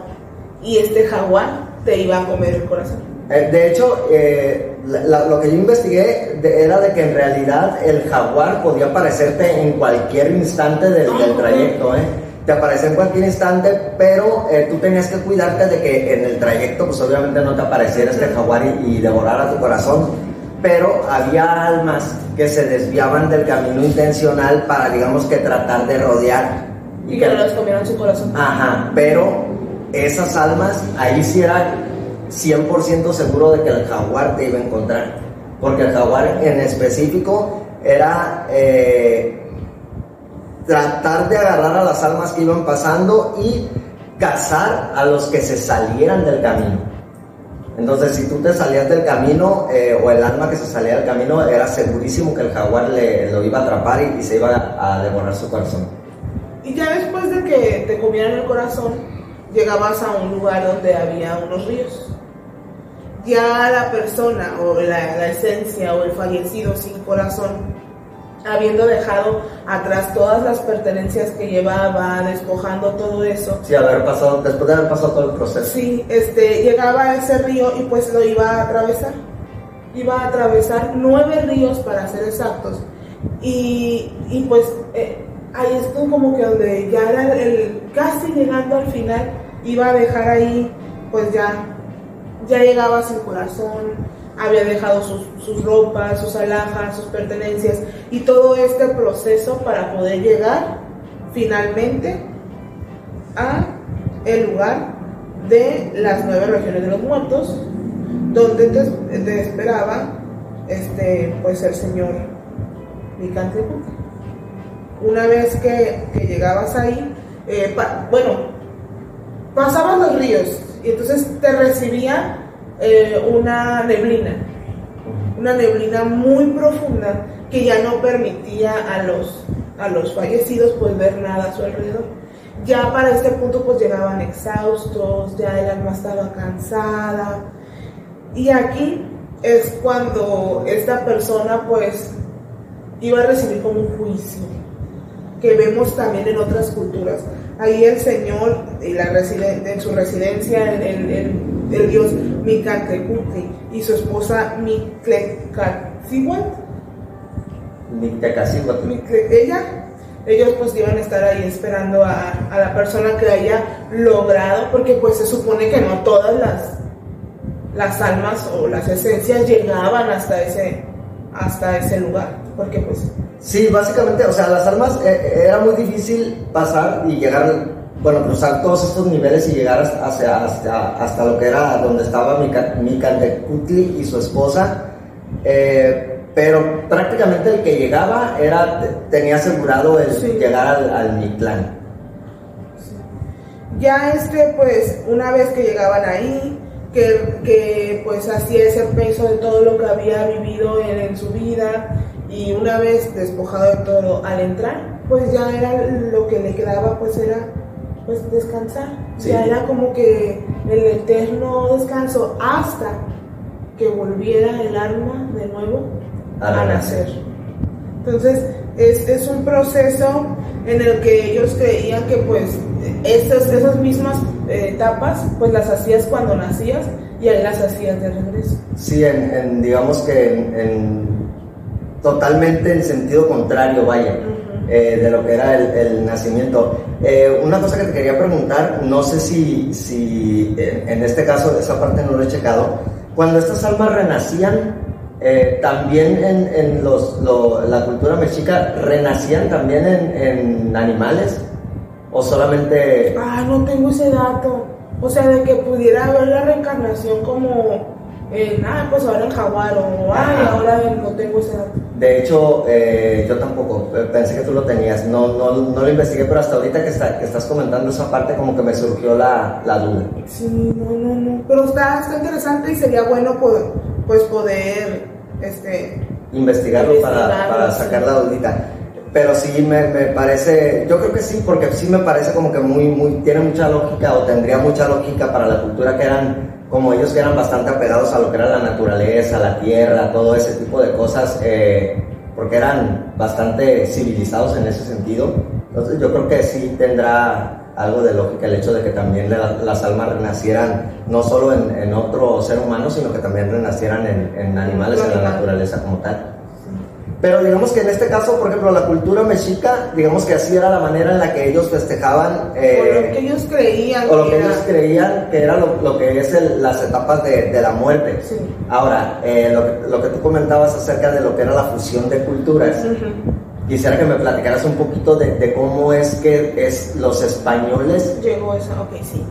y este jaguar te iba a comer el corazón. Eh, de hecho, eh, lo que yo investigué era de que en realidad el jaguar podía aparecerte en cualquier instante del, del trayecto, ¿eh? Te aparece en cualquier instante, pero eh, tú tenías que cuidarte de que en el trayecto, pues obviamente no te apareciera este jaguar y, y devorara tu corazón pero había almas que se desviaban del camino intencional para, digamos que, tratar de rodear. Y, que, no les comieran su corazón. Ajá, pero esas almas, ahí sí era 100% seguro de que el jaguar te iba a encontrar. Porque el jaguar en específico era eh, tratar de agarrar a las almas que iban pasando y cazar a los que se salieran del camino. Entonces, si tú te salías del camino eh, o el alma que se salía del camino, era segurísimo que el jaguar le, lo iba a atrapar y, se iba a, devorar su corazón. Y ya después de que te comieran el corazón, llegabas a un lugar donde había unos ríos. Ya la persona o la, la esencia o el fallecido sin corazón habiendo dejado atrás todas las pertenencias que llevaba, despojando todo eso. Sí, haber pasado, después de haber pasado todo el proceso. Sí, este, llegaba a ese río y pues lo iba a atravesar. Iba a atravesar nueve ríos para ser exactos. Y, y pues eh, ahí estuvo como que donde ya era el, casi llegando al final, iba a dejar ahí, pues ya, ya llegaba sin corazón, había dejado sus, ropas, sus alhajas, sus pertenencias y todo este proceso para poder llegar finalmente a el lugar de las nueve regiones de los muertos donde te, esperaba este pues el señor Licantepec. Una vez que, llegabas ahí, eh, bueno, pasaban los ríos y entonces te recibía eh, una neblina, una neblina muy profunda que ya no permitía a los, a los fallecidos pues ver nada a su alrededor. Ya para este punto pues llegaban exhaustos, ya el alma estaba cansada. Y aquí es cuando esta persona pues iba a recibir como un juicio, que vemos también en otras culturas. Ahí el Señor en, la en su residencia, en, en el dios Mictlantecuhtli y su esposa. Mictlecacihuatl. Ella, ellos pues iban a estar ahí esperando a, a, la persona que haya logrado, porque pues se supone que no todas las, las almas o las esencias llegaban hasta ese, hasta ese lugar, porque pues Sí, básicamente, o sea, las almas eh, era muy difícil pasar y llegar, bueno, cruzar todos estos niveles y llegar hasta, hasta, hasta lo que era donde estaba Kutli y su esposa. Eh, pero prácticamente el que llegaba era tenía asegurado el llegar al, al Ya este, pues, una vez que llegaban ahí, que, que pues hacía ese peso de todo lo que había vivido en, en, su vida y una vez despojado de todo al entrar, pues ya era lo que le quedaba, pues era pues descansar. Ya era como que el eterno descanso hasta que volviera el alma de nuevo a, nacer. Entonces, es, es, un proceso en el que ellos creían que pues esas, esas mismas eh, etapas pues las hacías cuando nacías y ahí las hacías de regreso. Sí, en, digamos que en, totalmente en sentido contrario, vaya. Eh, de lo que era el, nacimiento. Eh, una cosa que te quería preguntar, no sé si, si en este caso esa parte no lo he checado, cuando estas almas renacían, eh, también en, los, la cultura mexica renacían también en, animales o solamente... Ah, no tengo ese dato. O sea, de que pudiera haber la reencarnación como en, ah, pues ahora en jaguar o, ay, ahora no tengo ese dato. De hecho, eh, yo tampoco, eh, pensé que tú lo tenías, no, no, no lo investigué, pero hasta ahorita que, está, que estás comentando esa parte como que me surgió la, la duda. Sí, no, no, no, pero está, está interesante y sería bueno poder, pues poder este, investigarlo para, para, sacar la dudita. Pero sí me, me, parece, yo creo que sí, porque sí me parece como que muy, muy, tiene mucha lógica o tendría mucha lógica para la cultura que eran, como ellos que eran bastante apegados a lo que era la naturaleza, la tierra, todo ese tipo de cosas, eh, porque eran bastante civilizados en ese sentido. Entonces yo creo que sí tendrá algo de lógica el hecho de que también las almas renacieran no solo en, otro ser humano, sino que también renacieran en, animales, en la naturaleza como tal. Pero digamos que en este caso, por ejemplo, la cultura mexica, digamos que así era la manera en la que ellos festejaban. Eh, o lo que ellos creían. O lo que, ellos creían que era lo, que es las etapas de, la muerte. Ahora, eh, lo, que tú comentabas acerca de lo que era la fusión de culturas. Quisiera que me platicaras un poquito de, cómo es que es los españoles. Llegó eso, ok, sí.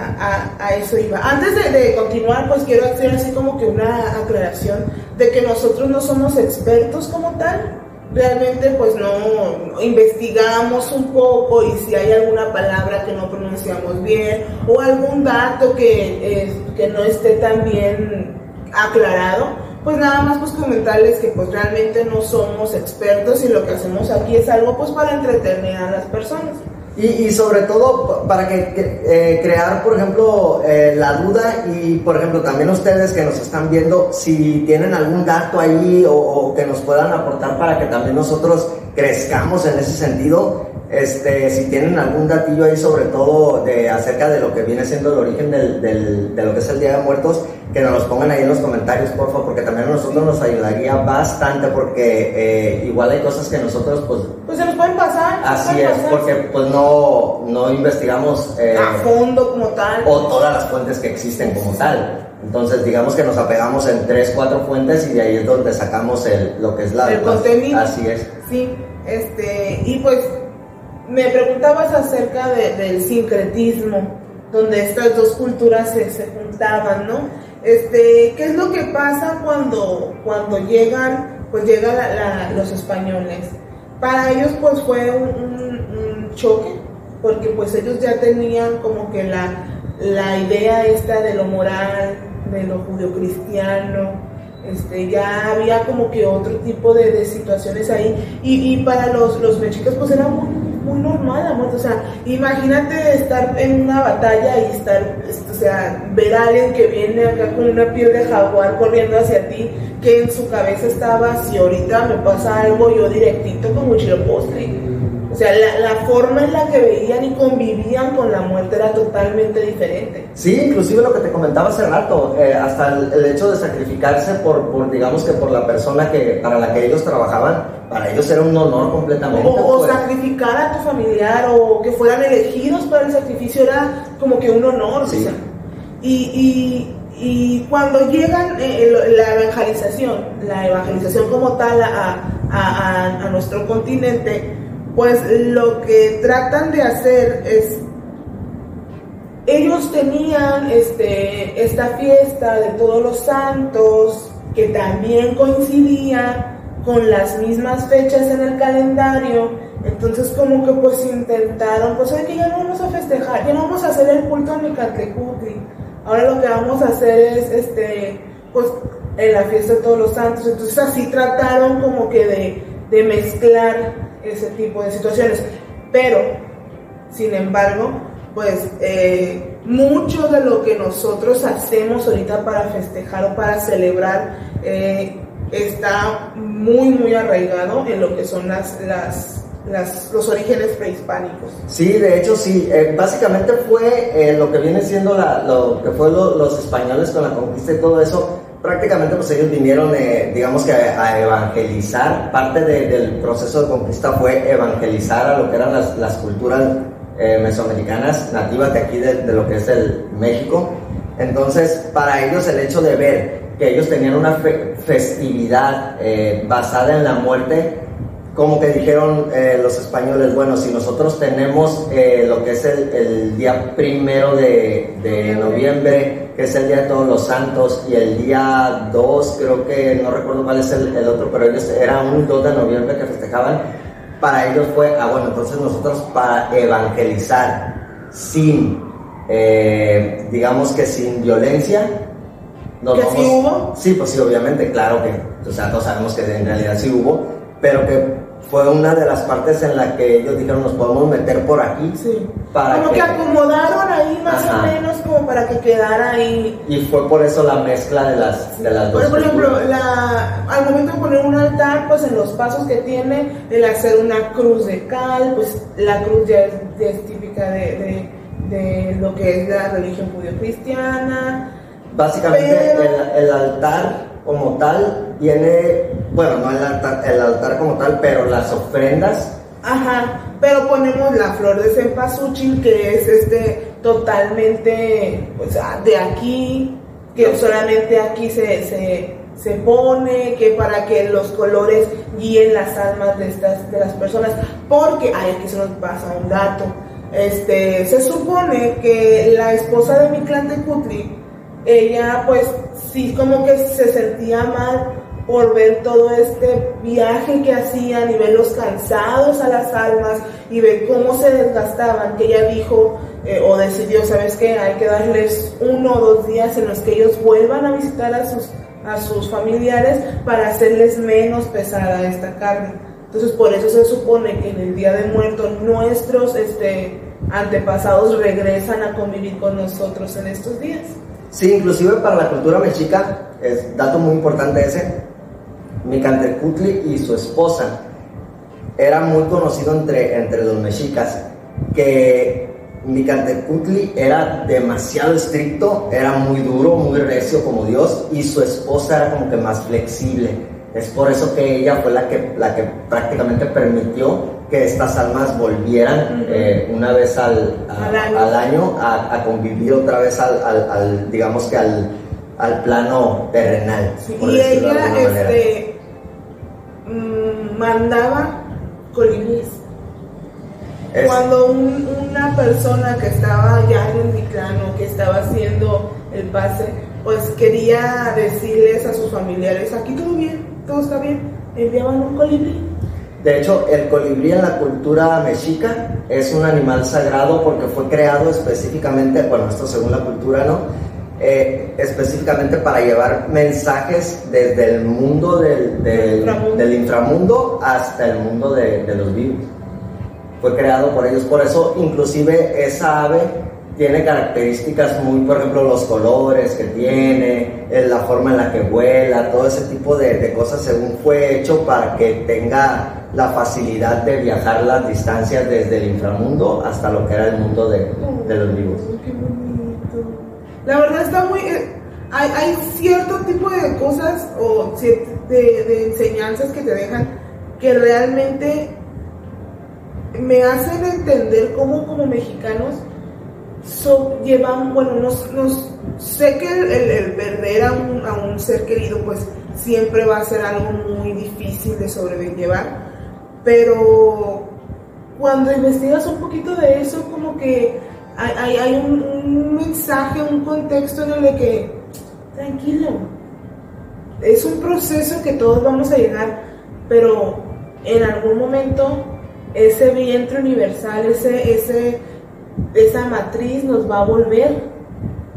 A, eso iba. Antes de, continuar, pues quiero hacer así como que una aclaración de que nosotros no somos expertos como tal. Realmente pues no investigamos un poco y si hay alguna palabra que no pronunciamos bien o algún dato que, eh, que no esté tan bien aclarado, pues nada más pues comentarles que pues realmente no somos expertos y lo que hacemos aquí es algo pues para entretener a las personas. Y, sobre todo para que, eh, crear, por ejemplo, eh, la duda y, por ejemplo, también ustedes que nos están viendo, si tienen algún dato ahí o, o que nos puedan aportar para que también nosotros crezcamos en ese sentido, este, si tienen algún datillo ahí sobre todo de acerca de lo que viene siendo el origen del, del, de lo que es el Día de Muertos, que nos los pongan ahí en los comentarios, por favor, porque también a nosotros nos ayudaría bastante, porque eh, igual hay cosas que nosotros, pues... Pues se nos pueden pasar. Así es, porque pues no, no investigamos... Eh, a fondo como tal. O todas las fuentes que existen como tal. Entonces, digamos que nos apegamos en tres, cuatro fuentes y de ahí es donde sacamos el, lo que es la... El contenido. Así es. Sí, este, y pues me preguntabas acerca del sincretismo, donde estas dos culturas se, se, juntaban, ¿no? Este, ¿Qué es lo que pasa cuando, cuando llegan, pues llegan los españoles? Para ellos pues fue un, choque, porque pues ellos ya tenían como que la, la idea esta de lo moral, de lo judio-cristiano, este, ya había como que otro tipo de, situaciones ahí, y, y, para los, los mexicas pues era muy muy normal la. O sea, imagínate estar en una batalla y estar, o sea, ver a alguien que viene acá con una piel de jaguar corriendo hacia ti, que en su cabeza estaba, si ahorita me pasa algo, yo directito como chile postre sea, la, forma en la que veían y convivían con la muerte era totalmente diferente. Sí, inclusive lo que te comentaba hace rato, eh, hasta el, hecho de sacrificarse por, por, digamos que por la persona que, para la que ellos trabajaban, para ellos era un honor completamente. O, pues. sacrificar a tu familiar o que fueran elegidos para el sacrificio era como que un honor. Sí. y, y, cuando llegan eh, la evangelización, la evangelización como tal a a, a nuestro continente, pues lo que tratan de hacer es ellos tenían este, esta fiesta de todos los santos que también coincidía con las mismas fechas en el calendario. Entonces como que pues intentaron, pues que ya no vamos a festejar, ya no vamos a hacer el culto a Micantecutli. Ahora lo que vamos a hacer es este pues en la fiesta de todos los santos. Entonces así trataron como que de, de mezclar ese tipo de situaciones. Pero, sin embargo, pues eh, mucho de lo que nosotros hacemos ahorita para festejar o para celebrar eh, está muy, muy arraigado en lo que son las, las, los orígenes prehispánicos. Sí, de hecho sí, eh, básicamente fue lo que viene siendo la, lo que fue los españoles con la conquista y todo eso, prácticamente pues ellos vinieron, digamos que a, evangelizar, parte del proceso de conquista fue evangelizar a lo que eran las, las culturas eh, mesoamericanas nativas de aquí, de, lo que es el México. Entonces, para ellos el hecho de ver que ellos tenían una festividad eh, basada en la muerte, como que dijeron eh, los españoles, bueno, si nosotros tenemos lo que es el, día primero de, de, noviembre, que es el Día de Todos los Santos, y el día 2, creo que no recuerdo cuál es el, el otro, pero ellos era un 2 de noviembre que festejaban, para ellos fue, ah, bueno, entonces nosotros para evangelizar sin, eh, digamos que sin violencia, nos ¿Que sí hubo? Sí, pues sí, obviamente, claro que, o sea, no sabemos que en realidad sí hubo, pero que fue una de las partes en la que ellos dijeron nos podemos meter por aquí. Sí. Para como que, acomodaron ahí más o menos como para que quedara ahí. Y fue por eso la mezcla de las, de las dos. Por ejemplo, la, al momento de poner un altar, pues en los pasos que tiene, el hacer una cruz de cal, pues la cruz ya es, típica de, de, de, lo que es la religión judío-cristiana. Básicamente el, el altar como tal tiene, bueno, no el altar, el altar como tal, pero las ofrendas. Ajá, pero ponemos la flor de cempasúchil que es este totalmente pues, ah, de aquí, que solamente aquí se, se, se, pone, que para que los colores guíen las almas de estas de las personas, porque ay, aquí se nos pasa un dato. Este, se supone que la esposa de mi clan de Cutri, ella pues sí como que se sentía mal por ver todo este viaje que hacían y verlos cansados a las almas y ver cómo se desgastaban, que ella dijo eh, o decidió, ¿sabes qué? Hay que darles uno o dos días en los que ellos vuelvan a visitar a sus, a sus familiares para hacerles menos pesada esta carne. Entonces por eso se supone que en el Día de Muertos nuestros este, antepasados regresan a convivir con nosotros en estos días. Sí, inclusive para la cultura mexica, es dato muy importante ese, Micantecutli y su esposa era muy conocido entre, entre los mexicas, que Micantecutli era demasiado estricto, era muy duro, muy recio como Dios, y su esposa era como que más flexible. Es por eso que ella fue la que, la que prácticamente permitió que estas almas volvieran eh, una vez al, al año, a, convivir otra vez al, digamos que al, al plano terrenal. y ella este, mm, mandaba colibríes. Cuando una persona que estaba ya en el micrano, que estaba haciendo el pase, pues quería decirles a sus familiares, aquí todo bien, todo está bien, enviaban un colibrí de hecho, el colibrí en la cultura mexica es un animal sagrado porque fue creado específicamente, bueno, esto según la cultura, ¿no? Eh, específicamente para llevar mensajes desde el mundo del, del, inframundo. hasta el mundo de, de los vivos. Fue creado por ellos, por eso inclusive esa ave tiene características muy, por ejemplo, los colores que tiene, la forma en la que vuela, todo ese tipo de, de cosas según fue hecho para que tenga la facilidad de viajar las distancias desde el inframundo hasta lo que era el mundo de, de los vivos. La verdad está muy... Eh, hay, hay, cierto tipo de cosas o de, de, enseñanzas que te dejan que realmente me hacen entender cómo como mexicanos so, llevan, bueno, nos, nos sé que el, perder a un, a un, ser querido pues siempre va a ser algo muy difícil de sobrellevar, pero cuando investigas un poquito de eso como que hay, hay, un, mensaje, un contexto en el que tranquilo, es un proceso que todos vamos a llegar, pero en algún momento ese vientre universal, ese, ese, esa matriz nos va a volver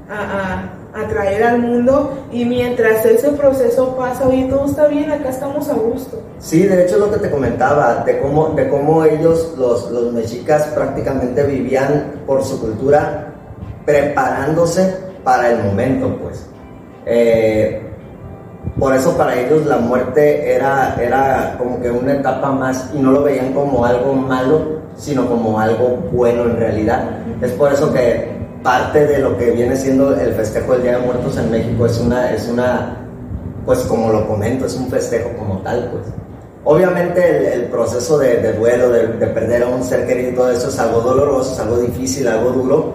a, traer al mundo y mientras ese proceso pasa, oye, todo está bien, acá estamos a gusto. Sí, de hecho lo que te comentaba, de cómo, de cómo ellos, los, los mexicas, prácticamente vivían por su cultura preparándose para el momento, pues. Eh, por eso para ellos la muerte era, era como que una etapa más y no lo veían como algo malo, sino como algo bueno en realidad. Es por eso que parte de lo que viene siendo el festejo del Día de Muertos en México es una, es una pues como lo comento, es un festejo como tal, pues. Obviamente el, proceso de, de duelo, de, de, perder a un ser querido, todo eso es algo doloroso, es algo difícil, algo duro,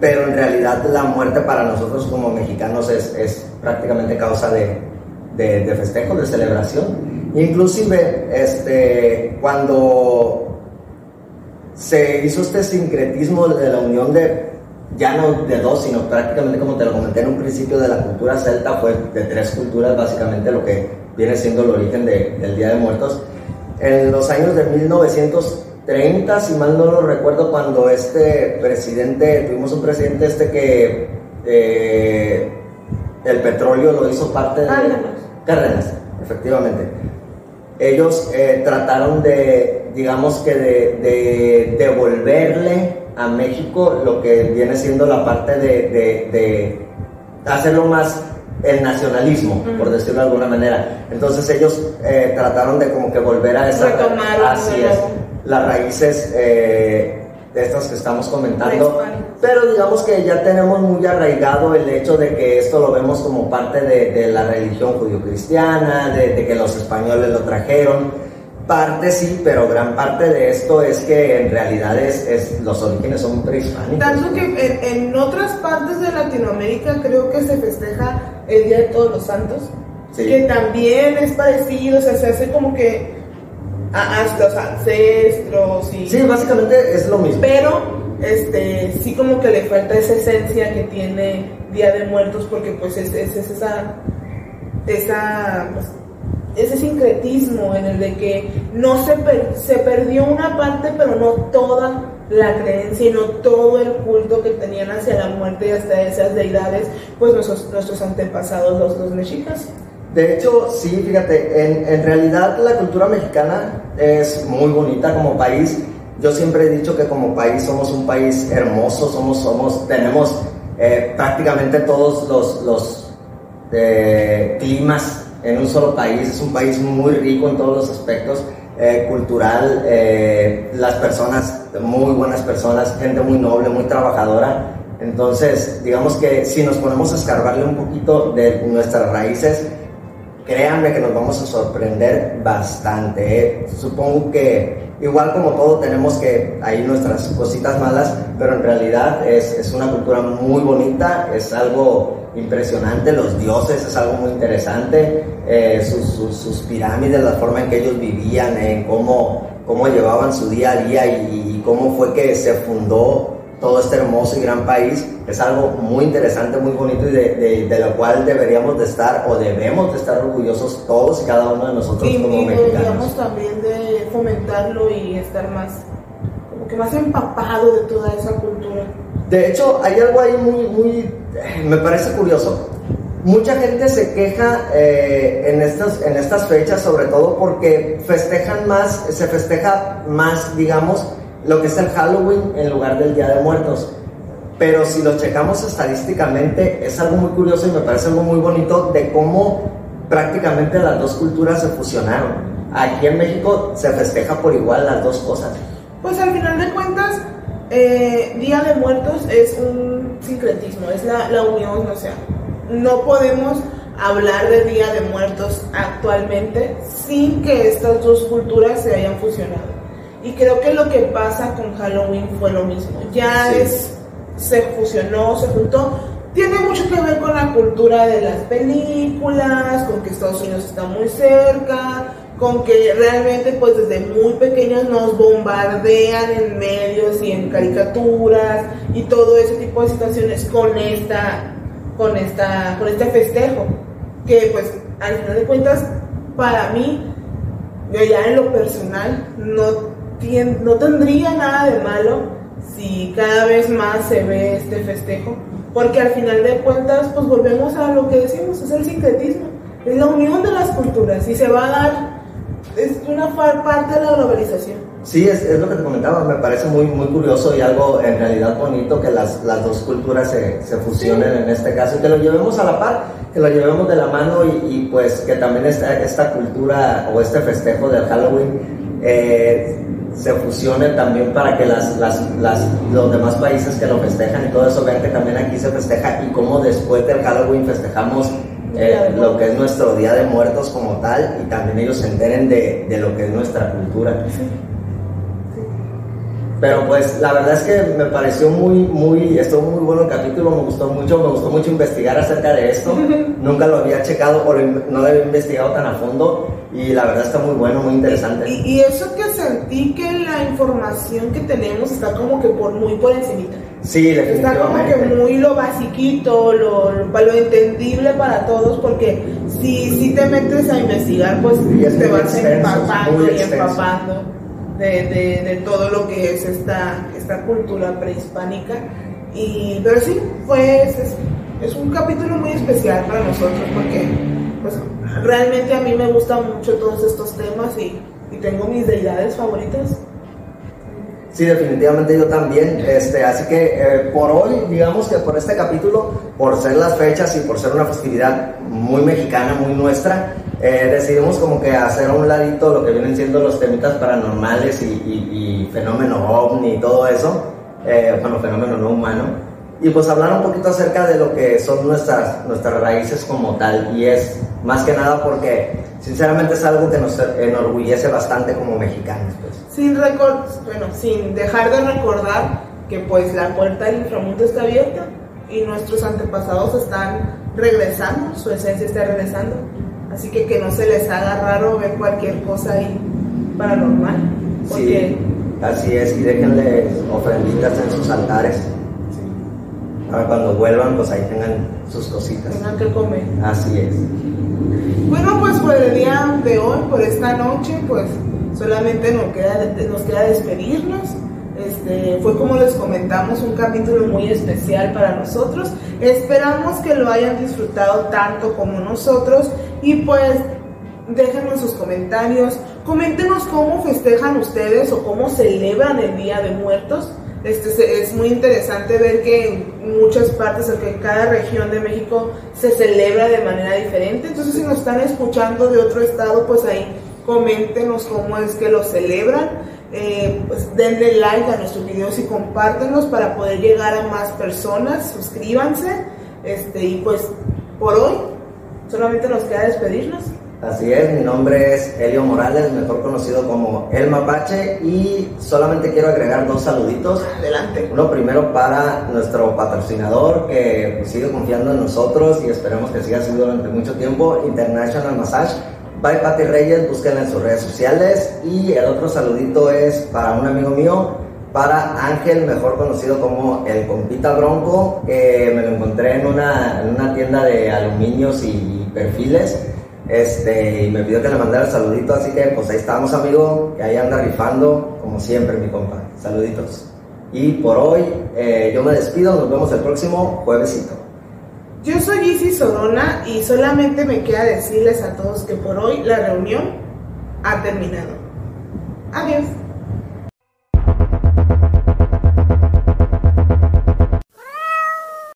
pero en realidad la muerte para nosotros como mexicanos es, es prácticamente causa de, de, festejo, de celebración. Inclusive, este, cuando se hizo este sincretismo de la unión de, ya no de dos, sino prácticamente como te lo comenté en un principio, de la cultura celta, fue de tres culturas básicamente lo que viene siendo el origen del Día de Muertos. En los años de 1900 30, si mal no lo recuerdo, cuando este presidente, tuvimos un presidente este que eh, el petróleo lo hizo parte de... Cárdenas. efectivamente. Ellos eh, trataron de, digamos que de, devolverle a México lo que viene siendo la parte de, hacerlo más el nacionalismo, por decirlo de alguna manera. Entonces ellos eh, trataron de como que volver a esa... Así es las raíces eh, de estas que estamos comentando, pero digamos que ya tenemos muy arraigado el hecho de que esto lo vemos como parte de, la religión judío-cristiana, de, que los españoles lo trajeron. Parte sí, pero gran parte de esto es que en realidad es, los orígenes son prehispánicos. Tanto que en, otras partes de Latinoamérica creo que se festeja el Día de Todos los Santos, que también es parecido, o sea, se hace como que a, los ancestros y... Sí, básicamente es lo mismo. Pero, este, sí como que le falta esa esencia que tiene Día de Muertos porque pues es, es, esa, esa, pues, ese sincretismo en el de que no se, se perdió una parte, pero no toda la creencia y no todo el culto que tenían hacia la muerte y hasta esas deidades, pues nuestros, nuestros antepasados, los, los mexicas. De hecho, sí, fíjate, en, en, realidad la cultura mexicana es muy bonita como país. Yo siempre he dicho que como país somos un país hermoso, somos, somos, tenemos eh, prácticamente todos los, los eh, climas en un solo país. Es un país muy rico en todos los aspectos. Eh, cultural, las personas, muy buenas personas, gente muy noble, muy trabajadora. Entonces, digamos que si nos ponemos a escarbarle un poquito de nuestras raíces, créanme que nos vamos a sorprender bastante. ¿eh? Supongo que igual como todo tenemos que hay nuestras cositas malas, pero en realidad es, es una cultura muy bonita, es algo impresionante, los dioses es algo muy interesante, eh, sus, sus, pirámides, la forma en que ellos vivían, en cómo, cómo llevaban su día a día y, y cómo fue que se fundó todo este hermoso y gran país es algo muy interesante, muy bonito y de, de, lo cual deberíamos de estar o debemos de estar orgullosos todos y cada uno de nosotros como y deberíamos también de fomentarlo y estar más, como que más empapado de toda esa cultura. De hecho, hay algo ahí muy, muy, me parece curioso. Mucha gente se queja eh, en, estas, en estas fechas, sobre todo porque festejan más, se festeja más, digamos, lo que es el Halloween en lugar del Día de Muertos. Pero si lo checamos estadísticamente, es algo muy curioso y me parece algo muy bonito de cómo prácticamente las dos culturas se fusionaron. Aquí en México se festeja por igual las dos cosas. Pues al final de cuentas, eh, Día de Muertos es un sincretismo, es la, la unión, o sea, no podemos hablar de Día de Muertos actualmente sin que estas dos culturas se hayan fusionado. Y creo que lo que pasa con Halloween fue lo mismo. Ya es, se fusionó, se juntó, tiene mucho que ver con la cultura de las películas, con que Estados Unidos está muy cerca, con que realmente pues desde muy pequeños nos bombardean en medios y en caricaturas y todo ese tipo de situaciones con esta con esta con este festejo que pues al final de cuentas para mí yo ya en lo personal no no tendría nada de malo si cada vez más se ve este festejo porque al final de cuentas pues volvemos a lo que decimos es el sincretismo es la unión de las culturas y se va a dar es una parte de la globalización. Sí, es, es, lo que te comentaba, me parece muy, muy curioso y algo en realidad bonito que las, las dos culturas se, se fusionen en este caso y que lo llevemos a la par, que lo llevemos de la mano y, pues que también esta, esta cultura o este festejo del Halloween eh, se fusione también para que las, las, las, los demás países que lo festejan y todo eso vean que también aquí se festeja y cómo después del Halloween festejamos eh, lo que es nuestro Día de Muertos como tal y también ellos se enteren de, de lo que es nuestra cultura. Pero pues la verdad es que me pareció muy, muy, estuvo muy bueno el capítulo, me gustó mucho, me gustó mucho investigar acerca de esto. Nunca lo había checado o no lo había investigado tan a fondo y la verdad está muy bueno, muy interesante. Y, y eso que sentí que la información que tenemos está como que por muy por encima. Sí. Está como que muy lo basiquito, lo, lo, entendible para todos, porque si, si te metes a investigar, pues te vas empapando y empapando de, de, de, todo lo que es esta, esta cultura prehispánica. Y, pero sí, pues es, es un capítulo muy especial para nosotros, porque pues, realmente a mí me gustan mucho todos estos temas y, y tengo mis deidades favoritas. Sí, definitivamente yo también. Este, así que eh, por hoy, digamos que por este capítulo, por ser las fechas y por ser una festividad muy mexicana, muy nuestra, eh, decidimos como que hacer a un ladito lo que vienen siendo los temitas paranormales y, y, fenómeno ovni y todo eso, eh, bueno, fenómeno no humano y pues hablar un poquito acerca de lo que son nuestras, nuestras raíces como tal y es más que nada porque sinceramente es algo que nos enorgullece bastante como mexicanos. Pues. Sin, bueno, sin dejar de recordar que pues la puerta del inframundo está abierta y nuestros antepasados están regresando, su esencia está regresando, así que que no se les haga raro ver cualquier cosa ahí paranormal. Sí, así es, y déjenle ofrenditas en sus altares para cuando vuelvan, pues ahí tengan sus cositas. Tengan que comer. Así es. Bueno, pues por el día de hoy, por esta noche, pues solamente nos queda, nos queda despedirnos. Este, fue como les comentamos un capítulo muy especial para nosotros. Esperamos que lo hayan disfrutado tanto como nosotros y pues déjenos sus comentarios, coméntenos cómo festejan ustedes o cómo celebran el Día de Muertos. Este, es muy interesante ver que muchas partes, en cada región de México se celebra de manera diferente. Entonces, si nos están escuchando de otro estado, pues ahí coméntenos cómo es que lo celebran. Eh, pues denle like a nuestros videos y compártenos para poder llegar a más personas. Suscríbanse. Este, y pues por hoy solamente nos queda despedirnos. Así es, mi nombre es Elio Morales, mejor conocido como El Mapache, y solamente quiero agregar dos saluditos. Adelante. Uno primero para nuestro patrocinador que pues, sigue confiando en nosotros y esperemos que siga así durante mucho tiempo, International Massage. By Pati Reyes, búsquenla en sus redes sociales. Y el otro saludito es para un amigo mío, para Ángel, mejor conocido como el Compita Bronco, que me lo encontré en una, en una tienda de aluminios y perfiles este, y me pidió que le mandara el saludito, así que pues ahí estamos, amigo, que ahí anda rifando, como siempre, mi compa. Saluditos. Y por hoy eh, yo me despido, nos vemos el próximo juevesito. Yo soy Isis Sorona y solamente me queda decirles a todos que por hoy la reunión ha terminado. Adiós.